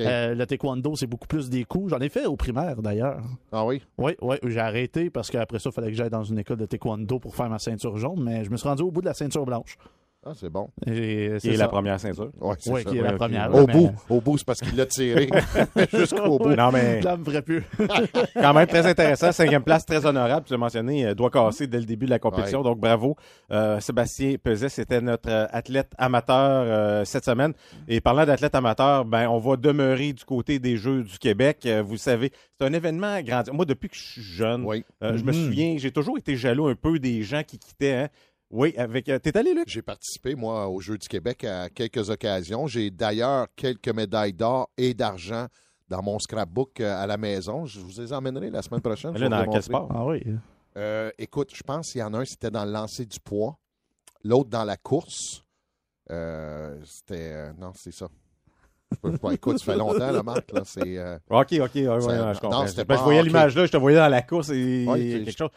Euh, le taekwondo, c'est beaucoup plus des coups. J'en ai fait au primaire, d'ailleurs. Ah oui? Oui, oui. J'ai arrêté parce qu'après ça, il fallait que j'aille dans une école de taekwondo pour faire ma ceinture jaune, mais je me suis rendu au bout de la ceinture blanche. Ah, c'est bon. Et, qui est la première ceinture. Oui, ouais, qui est la première. Au bout. Au bout, c'est parce qu'il l'a tiré [LAUGHS] jusqu'au bout. Non, mais. Là, me ferait plus. [LAUGHS] Quand même très intéressant. Cinquième place, très honorable. Tu l'as mentionné, euh, doigt cassé dès le début de la compétition. Donc, bravo. Euh, Sébastien Peset, c'était notre euh, athlète amateur cette semaine. Et parlant d'athlète amateur, ben, on va demeurer du côté des Jeux du Québec. vous savez, c'est un événement grand. Moi, depuis que je suis jeune, je me mm-hmm. souviens, j'ai toujours été jaloux un peu des gens qui quittaient. Hein. Oui, avec. Euh, t'es allé, Luc? J'ai participé, moi, aux Jeux du Québec à quelques occasions. J'ai d'ailleurs quelques médailles d'or et d'argent dans mon scrapbook euh, à la maison. Je vous les emmènerai la semaine prochaine. Là, dans quel sport? Ah oui. Euh, écoute, je pense qu'il y en a un, c'était dans le lancer du poids. L'autre, dans la course. c'était. non, c'est ça. écoute, ça fait longtemps, la marque. Là, c'est, OK, OK. je comprends. Ben, je voyais l'image là, je te voyais dans la course et quelque chose.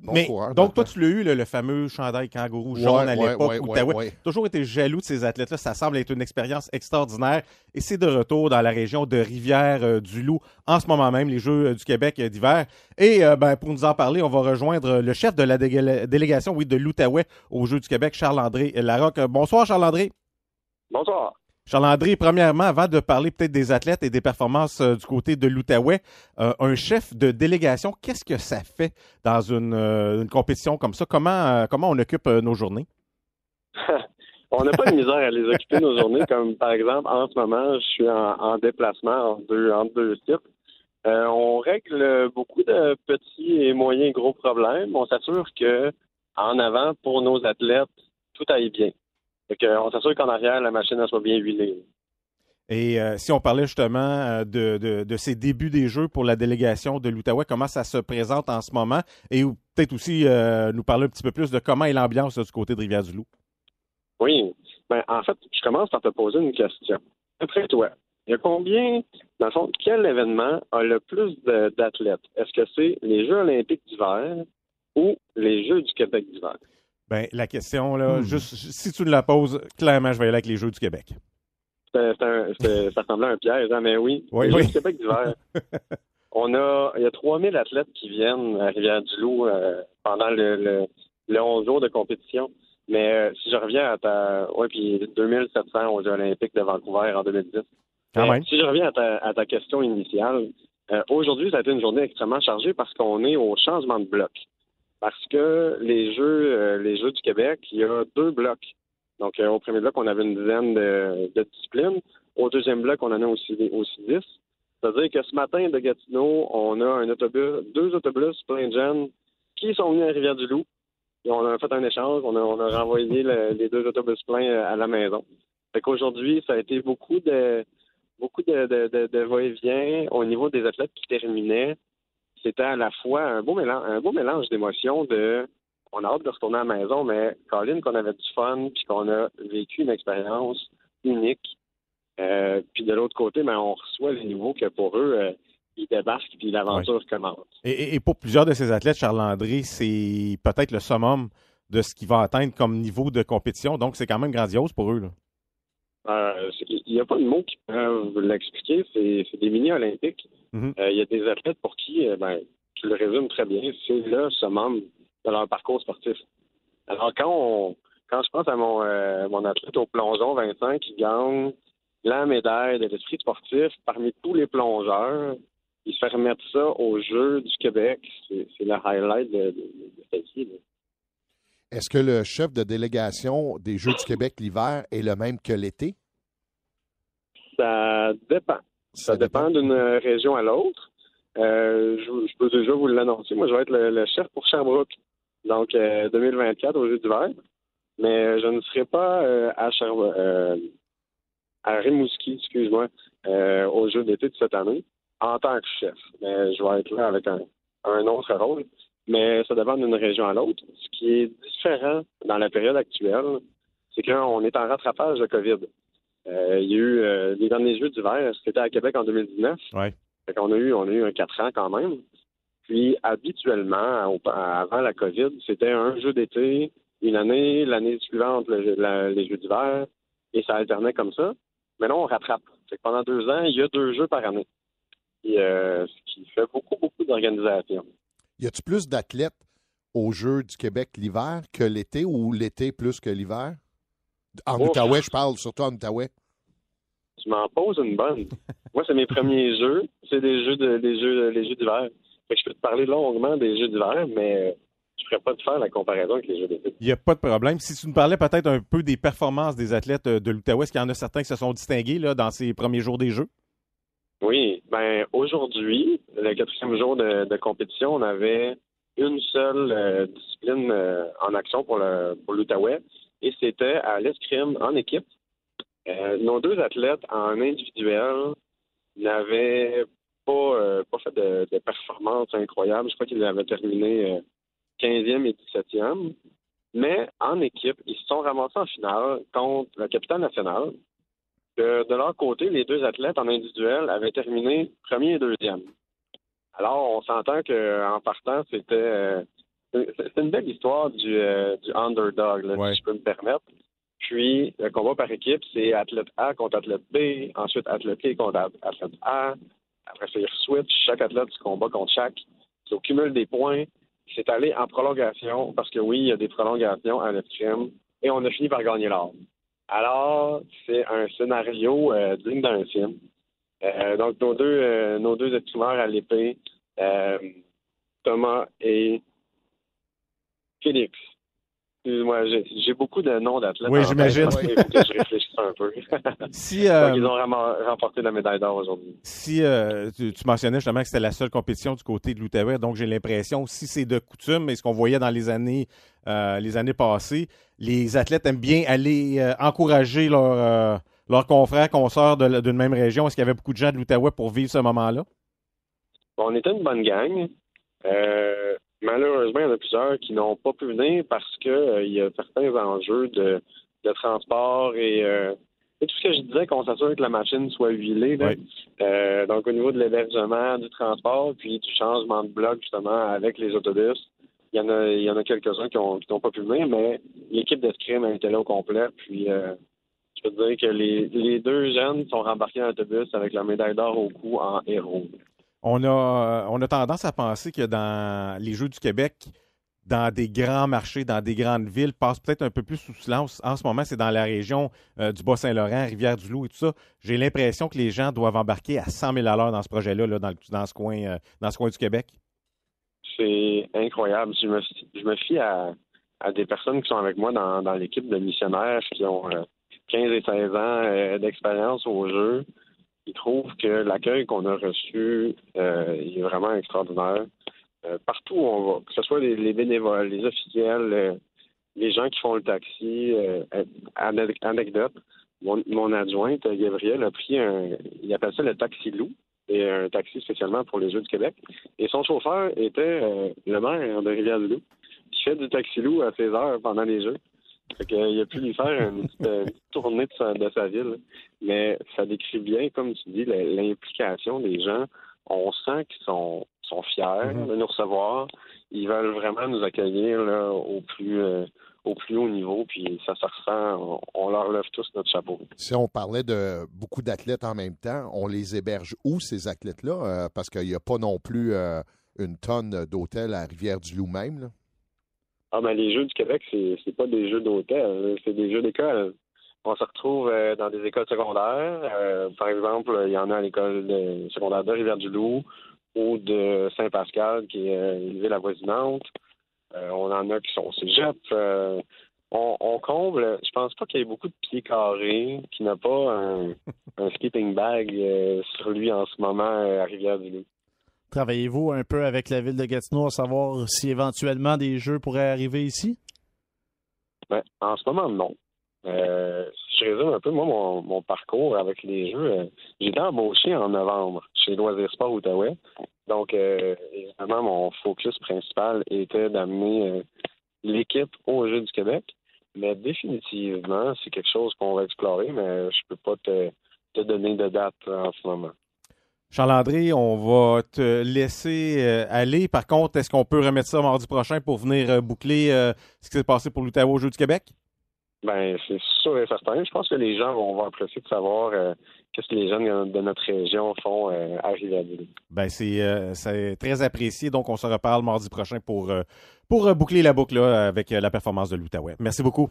Mais, donc, toi, tu l'as eu, le fameux chandail kangourou jaune à l'époque où as toujours été jaloux de ces athlètes-là. Ça semble être une expérience extraordinaire. Et c'est de retour dans la région de Rivière-du-Loup en ce moment même, les Jeux euh, du Québec euh, d'hiver. Et euh, ben, pour nous en parler, on va rejoindre le chef de la délégation oui, de l'Outaouais aux Jeux du Québec, Charles-André Larocque. Bonsoir, Charles-André. Bonsoir. Charles-André, premièrement, avant de parler peut-être des athlètes et des performances euh, du côté de l'Outaouais, euh, un chef de délégation, qu'est-ce que ça fait dans une, euh, compétition comme ça? Comment, comment on occupe nos journées? [LAUGHS] on n'a pas de misère à les occuper nos journées, comme par exemple, en ce moment, je suis en, déplacement entre deux, sites. on règle beaucoup de petits et moyens gros problèmes. On s'assure que en avant, pour nos athlètes, tout aille bien on s'assure qu'en arrière, la machine soit bien huilée. Et euh, si on parlait justement euh, de, ces débuts des Jeux pour la délégation de l'Outaouais, comment ça se présente en ce moment? Et peut-être aussi euh, nous parler un petit peu plus de comment est l'ambiance du côté de Rivière-du-Loup. Oui. Ben, en fait, je commence par te poser une question. Après toi, il y a combien, dans le fond, quel événement a le plus d'athlètes? Est-ce que c'est les Jeux olympiques d'hiver ou les Jeux du Québec d'hiver? Ben, la question, là, hmm. juste si tu me la poses, clairement, je vais y aller avec les Jeux du Québec. ça ressemblait à un piège, hein, mais oui. les Jeux du Québec d'hiver. [LAUGHS] On a, il y a 3000 athlètes qui viennent à Rivière-du-Loup euh, pendant le, le, 11 jours de compétition. Mais euh, si je reviens à ta. Oui, puis 2700 aux Jeux Olympiques de Vancouver en 2010. Si je reviens à ta, question initiale, euh, aujourd'hui, ça a été une journée extrêmement chargée parce qu'on est au changement de bloc parce que les jeux, euh, les jeux du Québec, il y a deux blocs. Donc, euh, au premier bloc, on avait une dizaine de, disciplines. Au deuxième bloc, on en a aussi, aussi dix. C'est-à-dire que ce matin, de Gatineau, on a un autobus, deux autobus plein de jeunes qui sont venus à Rivière-du-Loup. Et on a fait un échange, on a, on a renvoyé les deux autobus pleins euh, à la maison. Fait qu'aujourd'hui, ça a été beaucoup de beaucoup de, de, de va-et-vient au niveau des athlètes qui terminaient c'était à la fois un beau mélange, un beau mélange d'émotions de on a hâte de retourner à la maison, mais Colin, qu'on avait du fun, puis qu'on a vécu une expérience unique. Euh, puis de l'autre côté, ben, on reçoit les nouveaux que pour eux, euh, ils débarquent puis l'aventure commence. Et, pour plusieurs de ces athlètes, Charles Landry, c'est peut-être le summum de ce qu'il va atteindre comme niveau de compétition. Donc, c'est quand même grandiose pour eux. Euh, il n'y a pas de mots qui peuvent l'expliquer. C'est des mini-olympiques. Mhm. Euh, il y a des athlètes pour qui, euh, ben, tu le résumes très bien, c'est là ce membre de leur parcours sportif. Alors, quand quand je pense à mon, mon athlète au plongeon, Vincent, qui gagne la médaille de l'esprit sportif parmi tous les plongeurs, Puis faire mettre ça aux Jeux du Québec, c'est le highlight de, celle-ci. Est-ce que le chef de délégation des Jeux du Québec l'hiver est le même que l'été? Ça dépend. Ça, dépend, d'une région à l'autre. Euh, je, peux déjà vous l'annoncer. Moi, je vais être le, chef pour Sherbrooke. Donc, 2024 aux Jeux d'hiver. Mais je ne serai pas euh, à euh, à Rimouski, excuse-moi, aux Jeux d'été de cette année en tant que chef. Mais je vais être là avec un autre rôle. Mais ça dépend d'une région à l'autre. Ce qui est différent dans la période actuelle, c'est qu'on est en rattrapage de COVID. Euh, il y a eu euh, les derniers Jeux d'hiver, c'était à Québec en 2019. Ouais. on a eu on a eu un quatre ans quand même. Puis habituellement, avant la COVID, c'était un jeu d'été, une année, l'année suivante, les Jeux d'hiver, et ça alternait comme ça. Maintenant, on rattrape. pendant deux ans, il y a deux jeux par année. Euh, ce qui fait beaucoup, beaucoup d'organisation. Y a-tu plus d'athlètes aux Jeux du Québec l'hiver que l'été ou l'été plus que l'hiver? En oh. Outaouais, je parle, surtout en Outaouais. Tu m'en poses une bonne. Moi, c'est mes premiers [LAUGHS] jeux. C'est des jeux de, des jeux, les jeux d'hiver. je peux te parler longuement des jeux d'hiver, mais je ne ferais pas te faire la comparaison avec les jeux d'été. Il n'y a pas de problème. Si tu nous parlais peut-être un peu des performances des athlètes de l'Outaouais, est-ce qu'il y en a certains qui se sont distingués là, dans ces premiers jours des Jeux? Oui, ben aujourd'hui, le quatrième jour de, compétition, on avait une seule euh, discipline euh, en action pour le pour l'Outaouais et c'était à l'escrime en équipe. Euh, nos deux athlètes en individuel n'avaient pas, pas fait de, de, performance incroyable. Je crois qu'ils avaient terminé 15e et 17e. Mais en équipe, ils se sont ramassés en finale contre le capitaine national, de leur côté, les deux athlètes en individuel avaient terminé premier et deuxième. Alors, on s'entend qu'en partant, c'était euh, c'est une belle histoire du, euh, du underdog, si je peux me permettre. Puis, le combat par équipe, c'est athlète A contre athlète B, ensuite athlète B contre athlète A. Après ça, ils switch. Chaque athlète se combat contre chaque. C'est au cumul des points. C'est allé en prolongation, parce que oui, il y a des prolongations à l'escrime, et on a fini par gagner l'or. Alors, c'est un scénario euh, digne d'un film. Euh, donc, nos deux, euh, nos deux à l'épée, Thomas et Félix. Excuse-moi, j'ai beaucoup de noms d'athlètes. Oui, j'imagine. Il faut que je réfléchisse un peu. [LAUGHS] si, euh, ils ont remporté la médaille d'or aujourd'hui. Si euh, tu, mentionnais justement que c'était la seule compétition du côté de l'Outaouais, donc j'ai l'impression, si c'est de coutume, et ce qu'on voyait dans les années, euh, les années passées, les athlètes aiment bien aller encourager leurs leur confrères, consoeurs d'une même région. Est-ce qu'il y avait beaucoup de gens de l'Outaouais pour vivre ce moment-là? on était une bonne gang. Euh, Malheureusement, il y en a plusieurs qui n'ont pas pu venir parce que euh, il y a certains enjeux de, transport euh, et, tout ce que je disais, qu'on s'assure que la machine soit huilée. Euh, donc, au niveau de l'hébergement, du transport, puis du changement de bloc, justement, avec les autobus, il y en a, il y en a quelques-uns qui n'ont pas pu venir, mais l'équipe d'escrime a été là au complet. Puis, je peux te dire que les, les deux jeunes sont rembarqués en autobus avec la médaille d'or au cou en héros on a, on a tendance à penser que dans les Jeux du Québec, dans des grands marchés, dans des grandes villes, passe peut-être un peu plus sous silence. En ce moment, c'est dans la région euh, du Bas-Saint-Laurent, Rivière-du-Loup et tout ça. J'ai l'impression que les gens doivent embarquer à 100 000 à dans ce projet-là, dans, dans, ce coin, euh, dans ce coin du Québec. C'est incroyable. Je me, je fie à, des personnes qui sont avec moi dans, l'équipe de missionnaires qui ont 15 euh, et 16 ans d'expérience au jeu. Ils trouvent que l'accueil qu'on a reçu euh, est vraiment extraordinaire. Euh, partout où on va, que ce soit les, bénévoles, les officiels, euh, les gens qui font le taxi, anecdote, mon, adjointe, Gabriel, a pris un, il appelle ça le taxi loup, et un taxi spécialement pour les Jeux du Québec. Et son chauffeur était le maire de Rivière-du-Loup, qui fait du taxi loup à 16 heures pendant les Jeux. Fait qu'il a pu lui faire une petite, tournée de sa, ville. Mais ça décrit bien, comme tu dis, l'implication des gens. On sent qu'ils sont, sont fiers mm-hmm. de nous recevoir. Ils veulent vraiment nous accueillir au plus euh, au plus haut niveau, puis ça se ressent, on, leur lève tous notre chapeau. Si on parlait de beaucoup d'athlètes en même temps, on les héberge où ces athlètes-là? Euh, parce qu'il n'y a pas non plus euh, une tonne d'hôtels à Rivière-du-Loup même. Ah, ben, les Jeux du Québec, c'est, c'est pas des jeux d'hôtel, hein. c'est des jeux d'école. On se retrouve euh, dans des écoles secondaires. Euh, par exemple, il y en a à l'école secondaire de Rivière-du-Loup. ou de Saint-Pascal, qui est une ville avoisinante. on en a qui sont au cégep. On, comble, je pense pas qu'il y ait beaucoup de pieds carrés, qui n'a pas un, un skipping bag sur lui en ce moment à Rivière-du-Loup. Travaillez-vous un peu avec la ville de Gatineau à savoir si éventuellement des jeux pourraient arriver ici? Ben, en ce moment, non. Euh, je résume un peu, moi, mon, parcours avec les jeux. Euh, été embauché en novembre chez Loisirs Sport Outaouais. Donc, euh, évidemment, mon focus principal était d'amener l'équipe aux Jeux du Québec. Mais définitivement, c'est quelque chose qu'on va explorer, mais je peux pas te donner de date en ce moment. Charles-André, on va te laisser euh, aller. Par contre, est-ce qu'on peut remettre ça mardi prochain pour venir euh, boucler euh, ce qui s'est passé pour l'Outaouais au Jeux du Québec? Ben, c'est sûr et certain. Je pense que les gens vont, apprécier de savoir qu'est-ce que les jeunes de notre région font à Rivière-du-Loup. Ben, c'est très apprécié. Donc, on se reparle mardi prochain pour, pour boucler la boucle avec la performance de l'Outaouais. Merci beaucoup.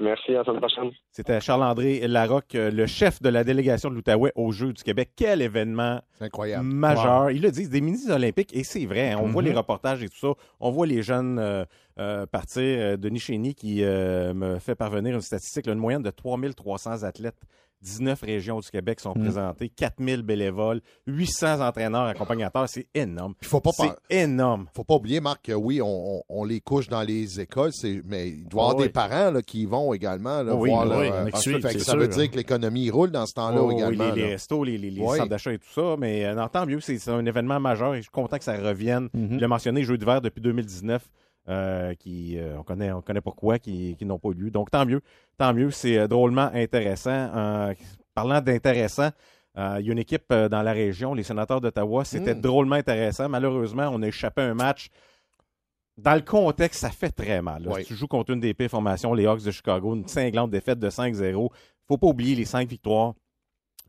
Merci, à la semaine prochaine. C'était Charles-André Larocque, euh, le chef de la délégation de l'Outaouais aux Jeux du Québec. Quel événement majeur. Il le dit, des mini-olympiques, et c'est vrai, hein, on voit les mhm. reportages et tout ça, on voit les jeunes euh, euh, partir. Denis Chény qui me fait parvenir une statistique, une moyenne de 3300 athlètes 19 régions du Québec sont mm. présentées, 4000 bénévoles, 800 entraîneurs accompagnateurs. C'est énorme. faut pas C'est énorme. faut pas oublier, Marc, que oui, on, les couche dans les écoles, mais il doit y avoir ah des parents là, qui vont également là, oui, voir Ça veut dire que l'économie roule dans ce temps-là oh, également. les, restos, les, les, centres d'achat et tout ça. Mais euh, tant mieux, c'est un événement majeur et je suis content que ça revienne. Mm-hmm. Je l'ai mentionné, Jeux d'hiver depuis 2019. Euh, qui euh, on connaît on connaît pourquoi qui, qui n'ont pas lieu. Donc tant mieux, tant mieux, c'est euh, drôlement intéressant. parlant d'intéressant, il y a une équipe dans la région, les sénateurs d'Ottawa, c'était hmm. drôlement intéressant. Malheureusement, on a échappé un match. Dans le contexte, ça fait très mal. Si tu joues contre une des pires formations, les Hawks de Chicago, une cinglante défaite de 5-0, faut pas oublier les cinq victoires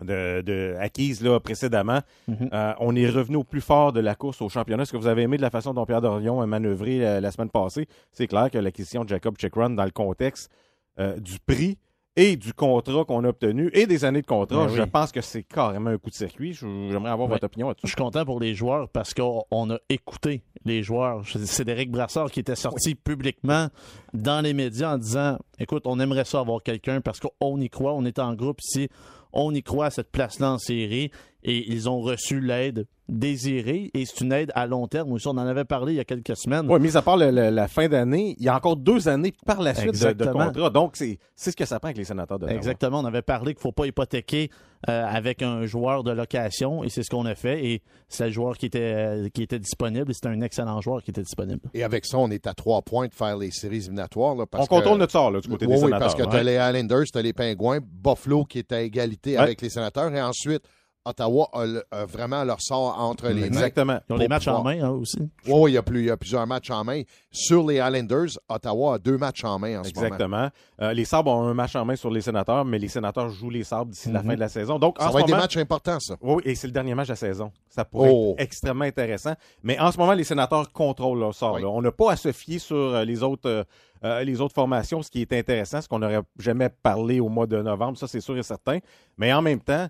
de, acquises là, précédemment. Mhm. Euh, on est revenu au plus fort de la course au championnat. Est-ce que vous avez aimé de la façon dont Pierre Dorion a manœuvré euh, la, semaine passée? C'est clair que l'acquisition de Jacob Checkrun dans le contexte euh, du prix et du contrat qu'on a obtenu et des années de contrat, ben je pense que c'est carrément un coup de circuit. J'aimerais avoir votre opinion là-dessus. Je suis content pour les joueurs parce qu'on a écouté les joueurs. C'est Derek Brassard qui était sorti publiquement dans les médias en disant Écoute, on aimerait ça avoir quelqu'un parce qu'on y croit, on est en groupe ici on y croit cette place-là en série et ils ont reçu l'aide désirée et c'est une aide à long terme aussi. On en avait parlé il y a quelques semaines. Oui, mis à part la fin d'année, il y a encore deux années par la suite de, contrat. Donc, c'est ce que ça prend avec les sénateurs de Exactement. On avait parlé qu'il ne faut pas hypothéquer euh, avec un joueur de location et c'est ce qu'on a fait et c'est le joueur qui était, euh, qui était disponible et c'était un excellent joueur qui était disponible. Et avec ça, on est à trois points de faire les séries éliminatoires. on contrôle notre sort du côté des sénateurs. Oui, parce que tu as les Islanders, tu as les Pingouins, Buffalo qui est à égalité avec les sénateurs et ensuite Ottawa a, vraiment leur sort entre les mains. Exactement. Ils ont les matchs en main hein, aussi. Oui, il, y a plus, il y a plusieurs matchs en main. Sur les Islanders, Ottawa a deux matchs en main en ce moment. Exactement. Euh, les Sabres ont un match en main sur les Sénateurs, mais les Sénateurs jouent les Sabres d'ici la mhm. fin de la saison. Donc, ça va être des matchs importants, ça. Oui, et c'est le dernier match de la saison. Ça pourrait oh. être extrêmement intéressant. Mais en ce moment, les Sénateurs contrôlent leur sort. On n'a pas à se fier sur euh, les autres... Euh, les autres formations, ce qui est intéressant, ce qu'on n'aurait jamais parlé au mois de novembre, ça c'est sûr et certain. Mais en même temps,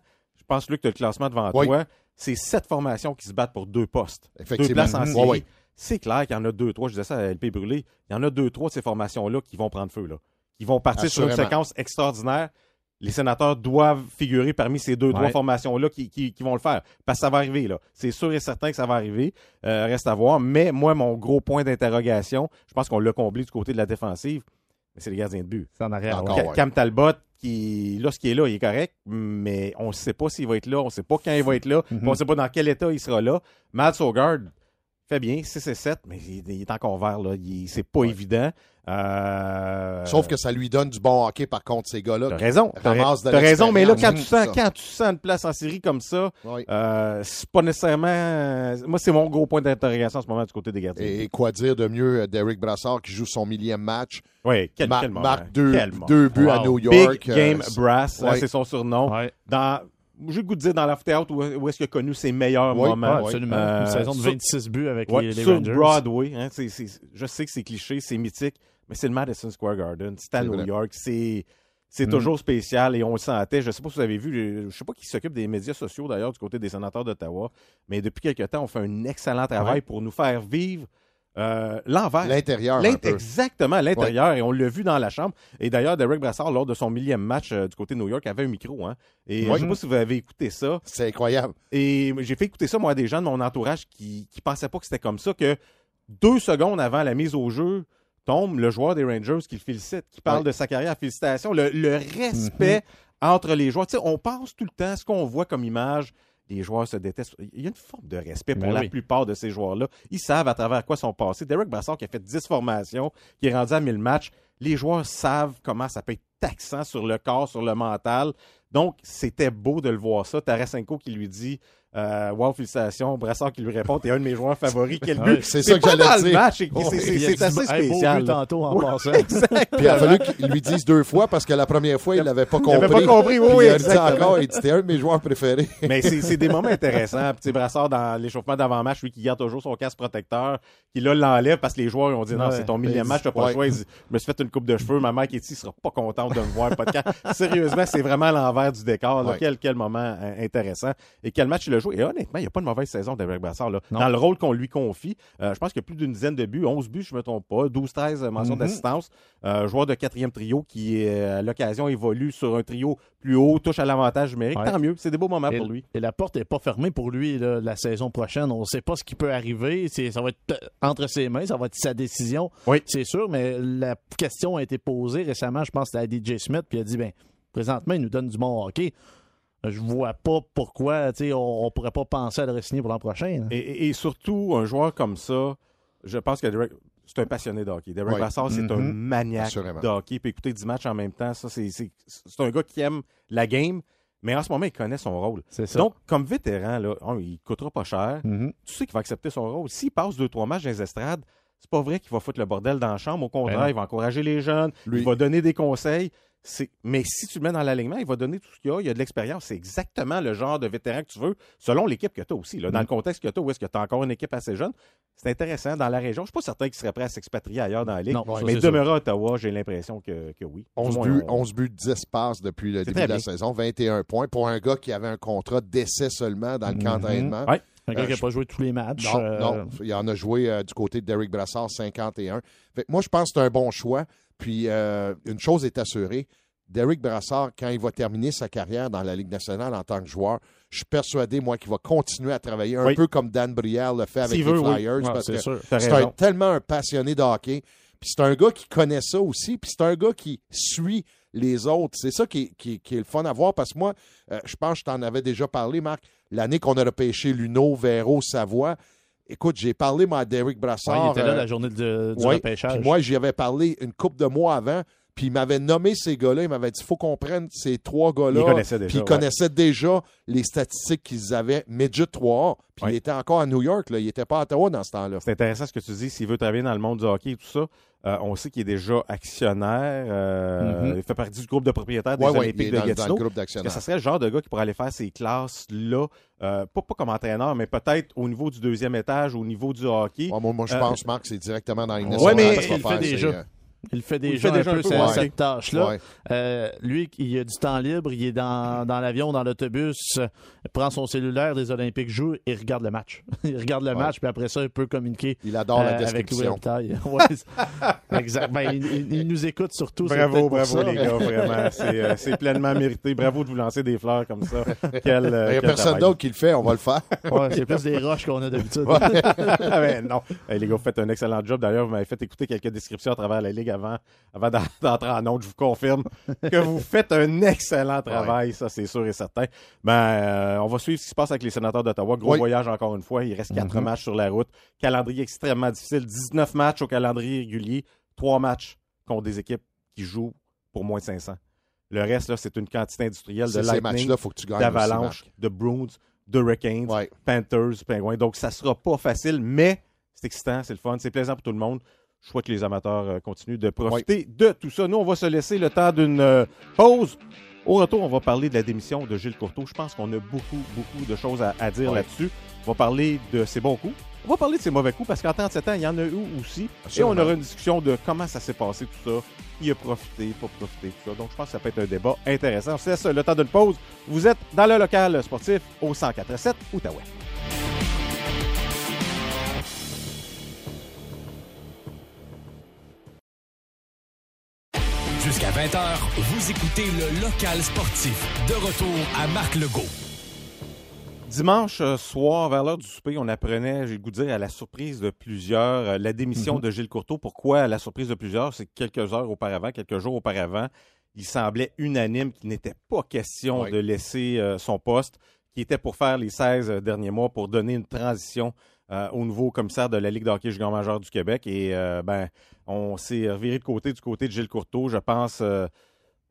pense, Luc, que tu as le classement devant toi. C'est sept formations qui se battent pour deux postes. Deux places en série. C'est clair qu'il y en a deux, trois, je disais ça à LP Brûlé, il y en a deux, trois de ces formations-là qui vont prendre feu, là. Qui vont partir sur une séquence extraordinaire. Les sénateurs doivent figurer parmi ces deux, trois formations-là qui, vont le faire. Parce que ça va arriver, là. C'est sûr et certain que ça va arriver. Euh, reste à voir. Mais moi, mon gros point d'interrogation, je pense qu'on l'a comblé du côté de la défensive, c'est les gardiens de but. C'est en arrière. Cam Talbot, qui, qui est là, il est correct, mais on ne sait pas s'il va être là, on ne sait pas quand il va être là, mhm. on ne sait pas dans quel état il sera là. Matt Sogard fait bien, 6 et 7, mais il, est encore vert, là. C'est pas évident. Euh... Sauf que ça lui donne du bon hockey, par contre, ces gars-là. T'as raison. T'as raison, mais là, quand tu, sens, quand tu sens une place en série comme ça, euh, c'est pas nécessairement. Moi, c'est mon gros point d'interrogation en ce moment du côté des gardiens. Et, quoi dire de mieux, euh, Derek Brassard qui joue son millième match? Oui, quel, Marque deux, deux buts à New York. Big Game euh, Brass, hein, c'est son surnom. Dans j'ai le goût de dire dans l'after-out où, où est-ce qu'il a connu ses meilleurs moments. absolument. Euh, Une saison de 26 buts avec les, les, sur Broadway. Hein, je sais que c'est cliché, c'est mythique, mais c'est le Madison Square Garden. C'est à New York. C'est c'est Mm. toujours spécial et on le sentait. Je ne sais pas si vous avez vu, je ne sais pas qui s'occupe des médias sociaux d'ailleurs du côté des sénateurs d'Ottawa, mais depuis quelque temps, on fait un excellent travail Ouais. pour nous faire vivre euh, l'envers. L'intérieur. Exactement, l'intérieur. Et on l'a vu dans la chambre. Et d'ailleurs, Derek Brassard, lors de son millième match euh, du côté de New York, avait un micro. Hein? Et euh, je Oui. ne sais pas si vous avez écouté ça. C'est incroyable. Et j'ai fait écouter ça, moi, à des gens de mon entourage qui ne pensaient pas que c'était comme ça, que deux secondes avant la mise au jeu, tombe le joueur des Rangers qui le félicite, qui parle Ouais. de sa carrière. Félicitations. Le, le respect entre les joueurs. On pense tout le temps, ce qu'on voit comme image, les joueurs se détestent. Il y a une forme de respect pour Ben la oui. plupart de ces joueurs-là. Ils savent à travers quoi sont passés. Derek Brassard qui a fait 10 formations, qui est rendu à 1000 matchs, les joueurs savent comment ça peut être taxant sur le corps, sur le mental. Donc, c'était beau de le voir ça. Tarasenko qui lui dit euh, Wow, félicitations. Brassard qui lui répond T'es un de mes joueurs favoris. Quel but C'est ça que j'allais le dire. match. C'est Il dit, assez spécial. tantôt en passant. [LAUGHS] Puis il a fallu qu'il lui dise deux fois parce que la première fois, il l'avait pas compris. avait pas compris, oui, il a dit encore, il dit T'es un de mes joueurs préférés. [LAUGHS] Mais c'est des moments intéressants. Sais, Brassard, dans l'échauffement d'avant-match, lui qui garde toujours son casque protecteur, qui là l'enlève parce que les joueurs ont dit non, c'est ton millième match, t'as pas le choix. Il je me suis fait une coupe de cheveux, ma mère qui est ici sera pas contente de me voir camp. Sérieusement, c'est vraiment l'envers du décor. Quel, moment euh, intéressant. Et quel match il Et honnêtement, il n'y a pas de mauvaise saison d'Eric Brassard. Là. Dans le rôle qu'on lui confie, euh, je pense qu'il y a plus d'une dizaine de buts, 11 buts, je me trompe pas, 12-13 mentions Mhm. d'assistance. Euh, joueur de quatrième trio qui, euh, à l'occasion, évolue sur un trio plus haut, touche à l'avantage numérique. Ouais. Tant mieux. C'est des beaux moments Et, pour lui. et la porte n'est pas fermée pour lui là, la saison prochaine. On ne sait pas ce qui peut arriver. Ça va être euh, entre ses mains, ça va être sa décision. Oui. C'est sûr, mais la question a été posée récemment, je pense, à DJ Smith, puis il a dit ben, présentement, il nous donne du bon hockey. Je vois pas pourquoi tu sais, on ne pourrait pas penser à le re-signer pour l'an prochain. Et, surtout, un joueur comme ça, je pense que Derek, c'est un passionné de hockey. Derek Oui. C'est un Mhm. maniaque Assurément. de hockey. Il peut écouter 10 matchs en même temps. Ça, c'est, c'est, c'est un gars qui aime la game, mais en ce moment, il connaît son rôle. C'est ça. Donc, comme vétéran, là, il coûtera pas cher. Mhm. Tu sais qu'il va accepter son rôle. S'il passe 2-3 matchs dans les estrades, c'est pas vrai qu'il va foutre le bordel dans la chambre. Au Ben contraire, non. il va encourager les jeunes, Lui- il va donner des conseils. Mais si tu le mets dans l'alignement, il va donner tout ce qu'il y a. Il y a de l'expérience. C'est exactement le genre de vétéran que tu veux, selon l'équipe que tu as aussi. Là. Dans Mm. le contexte que tu as, où est-ce que tu as encore une équipe assez jeune, c'est intéressant. Dans la région, je ne suis pas certain qu'il serait prêt à s'expatrier ailleurs dans la Ligue. Non, mais demeurer à Ottawa, j'ai l'impression que, que oui. Du 11 moins, buts, on- 11 buts, 10 passes depuis le début de la bien. saison, 21 points pour un gars qui avait un contrat d'essai seulement dans le camp Mhm. d'entraînement. Ouais. Un gars Euh, qui n'a je- pas joué tous les matchs. Non, euh, non, il en a joué euh, du côté de Derek Brassard, 51. Fait que moi, je pense que c'est un bon choix. Puis, euh, une chose est assurée, Derek Brassard, quand il va terminer sa carrière dans la Ligue nationale en tant que joueur, je suis persuadé, moi, qu'il va continuer à travailler un Oui. peu comme Dan Brière le fait avec les veut, oui. Flyers. ouais, parce c'est que c'est tellement un passionné de hockey. Puis c'est un gars qui connaît ça aussi. Puis c'est un gars qui suit les autres. C'est ça qui est, qui, qui est le fun à voir. Parce que moi, euh, je pense que je t'en avais déjà parlé, Marc. L'année qu'on a repêché Luno, Véro, Savoie. Écoute, j'ai parlé, moi, à Derek Ouais, Brassard. il était là euh, la journée de- du ouais, repêchage. moi, j'y avais parlé une couple de mois avant. Puis il m'avait nommé ces gars-là. Il m'avait dit faut qu'on prenne ces trois gars-là. Il connaissait déjà, Puis il ouais. connaissait déjà les statistiques qu'ils avaient. Midget 3 Puis Ouais. il était encore à New York. Là. Il n'était pas à Ottawa dans ce temps-là. C'est intéressant ce que tu dis. S'il veut travailler dans le monde du hockey et tout ça, euh, on sait qu'il est déjà actionnaire. euh, Mhm. Il fait partie du groupe de propriétaires des Ouais, ouais, il Olympiques est de Gatineau. le groupe Est-ce que d'actionnaires. ça serait le genre de gars qui pourrait aller faire ces classes-là, euh, pas, pas comme entraîneur, mais peut-être au niveau du deuxième étage, au niveau du hockey? Ouais, moi, moi, je pense, Marc, c'est directement dans les Ouais, nationale mais qu'il va il le fait déjà. Il fait Il déjà, fait déjà un un peu peu, cette, ouais. cette tâche-là. ouais. Euh, lui, il a du temps libre, il est dans, dans l'avion, dans l'autobus, euh, il prend son cellulaire des Olympiques, joue et regarde le match. [LAUGHS] il regarde le Ouais. match, puis après ça, il peut communiquer Il adore la euh, avec Louis description. Robitaille. [LAUGHS] Ouais, c'est- exact. Ben, il, il- il nous écoute surtout. Bravo, bravo ça. les gars, vraiment. C'est euh, c'est pleinement mérité. Bravo de vous lancer des fleurs comme ça. [LAUGHS] Quel, euh, Il n'y a quel personne d'autre qui le fait, on va le faire. Ouais, c'est plus des roches qu'on a d'habitude. Ben non. Hey, les gars, vous faites un excellent job. D'ailleurs, vous m'avez fait écouter quelques descriptions à travers la Ligue avant, avant d'en- [LAUGHS] d'entrer en autre. Je vous confirme que vous faites un excellent travail, ça c'est sûr et certain. Ben, euh, on va suivre ce qui se passe avec les sénateurs d'Ottawa. Gros Oui. voyage encore une fois. Il reste quatre Mhm. matchs sur la route. Calendrier extrêmement difficile. 19 matchs au calendrier régulier. Trois matchs contre des équipes qui jouent pour moins de 500. Le reste, c'est une quantité industrielle de Lightning, d'Avalanche, de Bruins, d'Hurricanes. Marc. Ouais. Panthers, Penguins. Donc, ça sera pas facile, mais c'est excitant, c'est le fun, c'est plaisant pour tout le monde. Je souhaite que les amateurs euh, continuent de profiter de tout ça. Nous, on va se laisser le temps d'une euh, pause. Au retour, on va parler de la démission de Gilles Courteau. Je pense qu'on a beaucoup, beaucoup de choses à, à dire là-dessus. On va parler de ses bons coups, On va parler de ces mauvais coups parce qu'en 37 ans, il y en a eu aussi. Et on aura une discussion de comment ça s'est passé, tout ça. Qui a profité, pas profité, tout ça. Donc, je pense que ça peut être un débat intéressant. On se laisse le temps d'une pause. Vous êtes dans le local sportif au 104.7 Outaouais. Jusqu'à 20h, vous écoutez le local sportif. De retour à Marc Legault. Dimanche euh, soir, vers l'heure du souper, on apprenait, j'ai le goût de dire, à la surprise de plusieurs, euh, la démission mhm. de Gilles Courteau. Pourquoi à la surprise de plusieurs? C'est que quelques heures auparavant, quelques jours auparavant, il semblait unanime qu'il n'était pas question de laisser euh, son poste, qui était pour faire les 16 derniers mois pour donner une transition au nouveau commissaire de la Ligue de hockey junior majeur du Québec. Et ben, on s'est reviré de côté du côté de Gilles Courteau. Je pense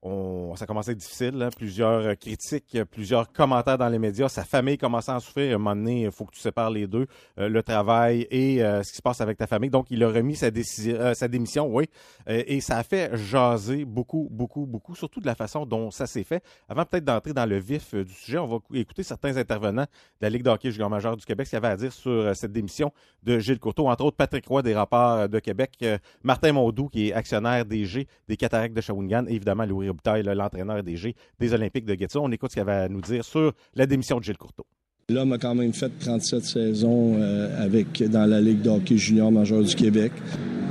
ça commençait à être difficile. Hein. Plusieurs euh, critiques, euh, plusieurs commentaires dans les médias. Sa famille commençait à en souffrir. À un moment donné, il faut que tu sépares les deux, euh, le travail et ce qui se passe avec ta famille. Donc, il a remis sa, démission, oui. et ça a fait jaser beaucoup, beaucoup, beaucoup, surtout de la façon dont ça s'est fait. Avant peut-être d'entrer dans le vif du sujet, on va écouter certains intervenants de la Ligue de hockey junior majeur du Québec, ce qu'il avait à dire sur cette démission de Gilles Courteau. Entre autres, Patrick Roy des Rapports de Québec, Martin Mondou, qui est actionnaire DG des Cataractes de Shawinigan, et évidemment Louis l'entraîneur DG des Olympiques de Gatineau. On écoute ce qu'il avait à nous dire sur la démission de Gilles Courteau. L'homme a quand même fait 37 saisons euh, avec, dans la Ligue de hockey junior majeur du Québec.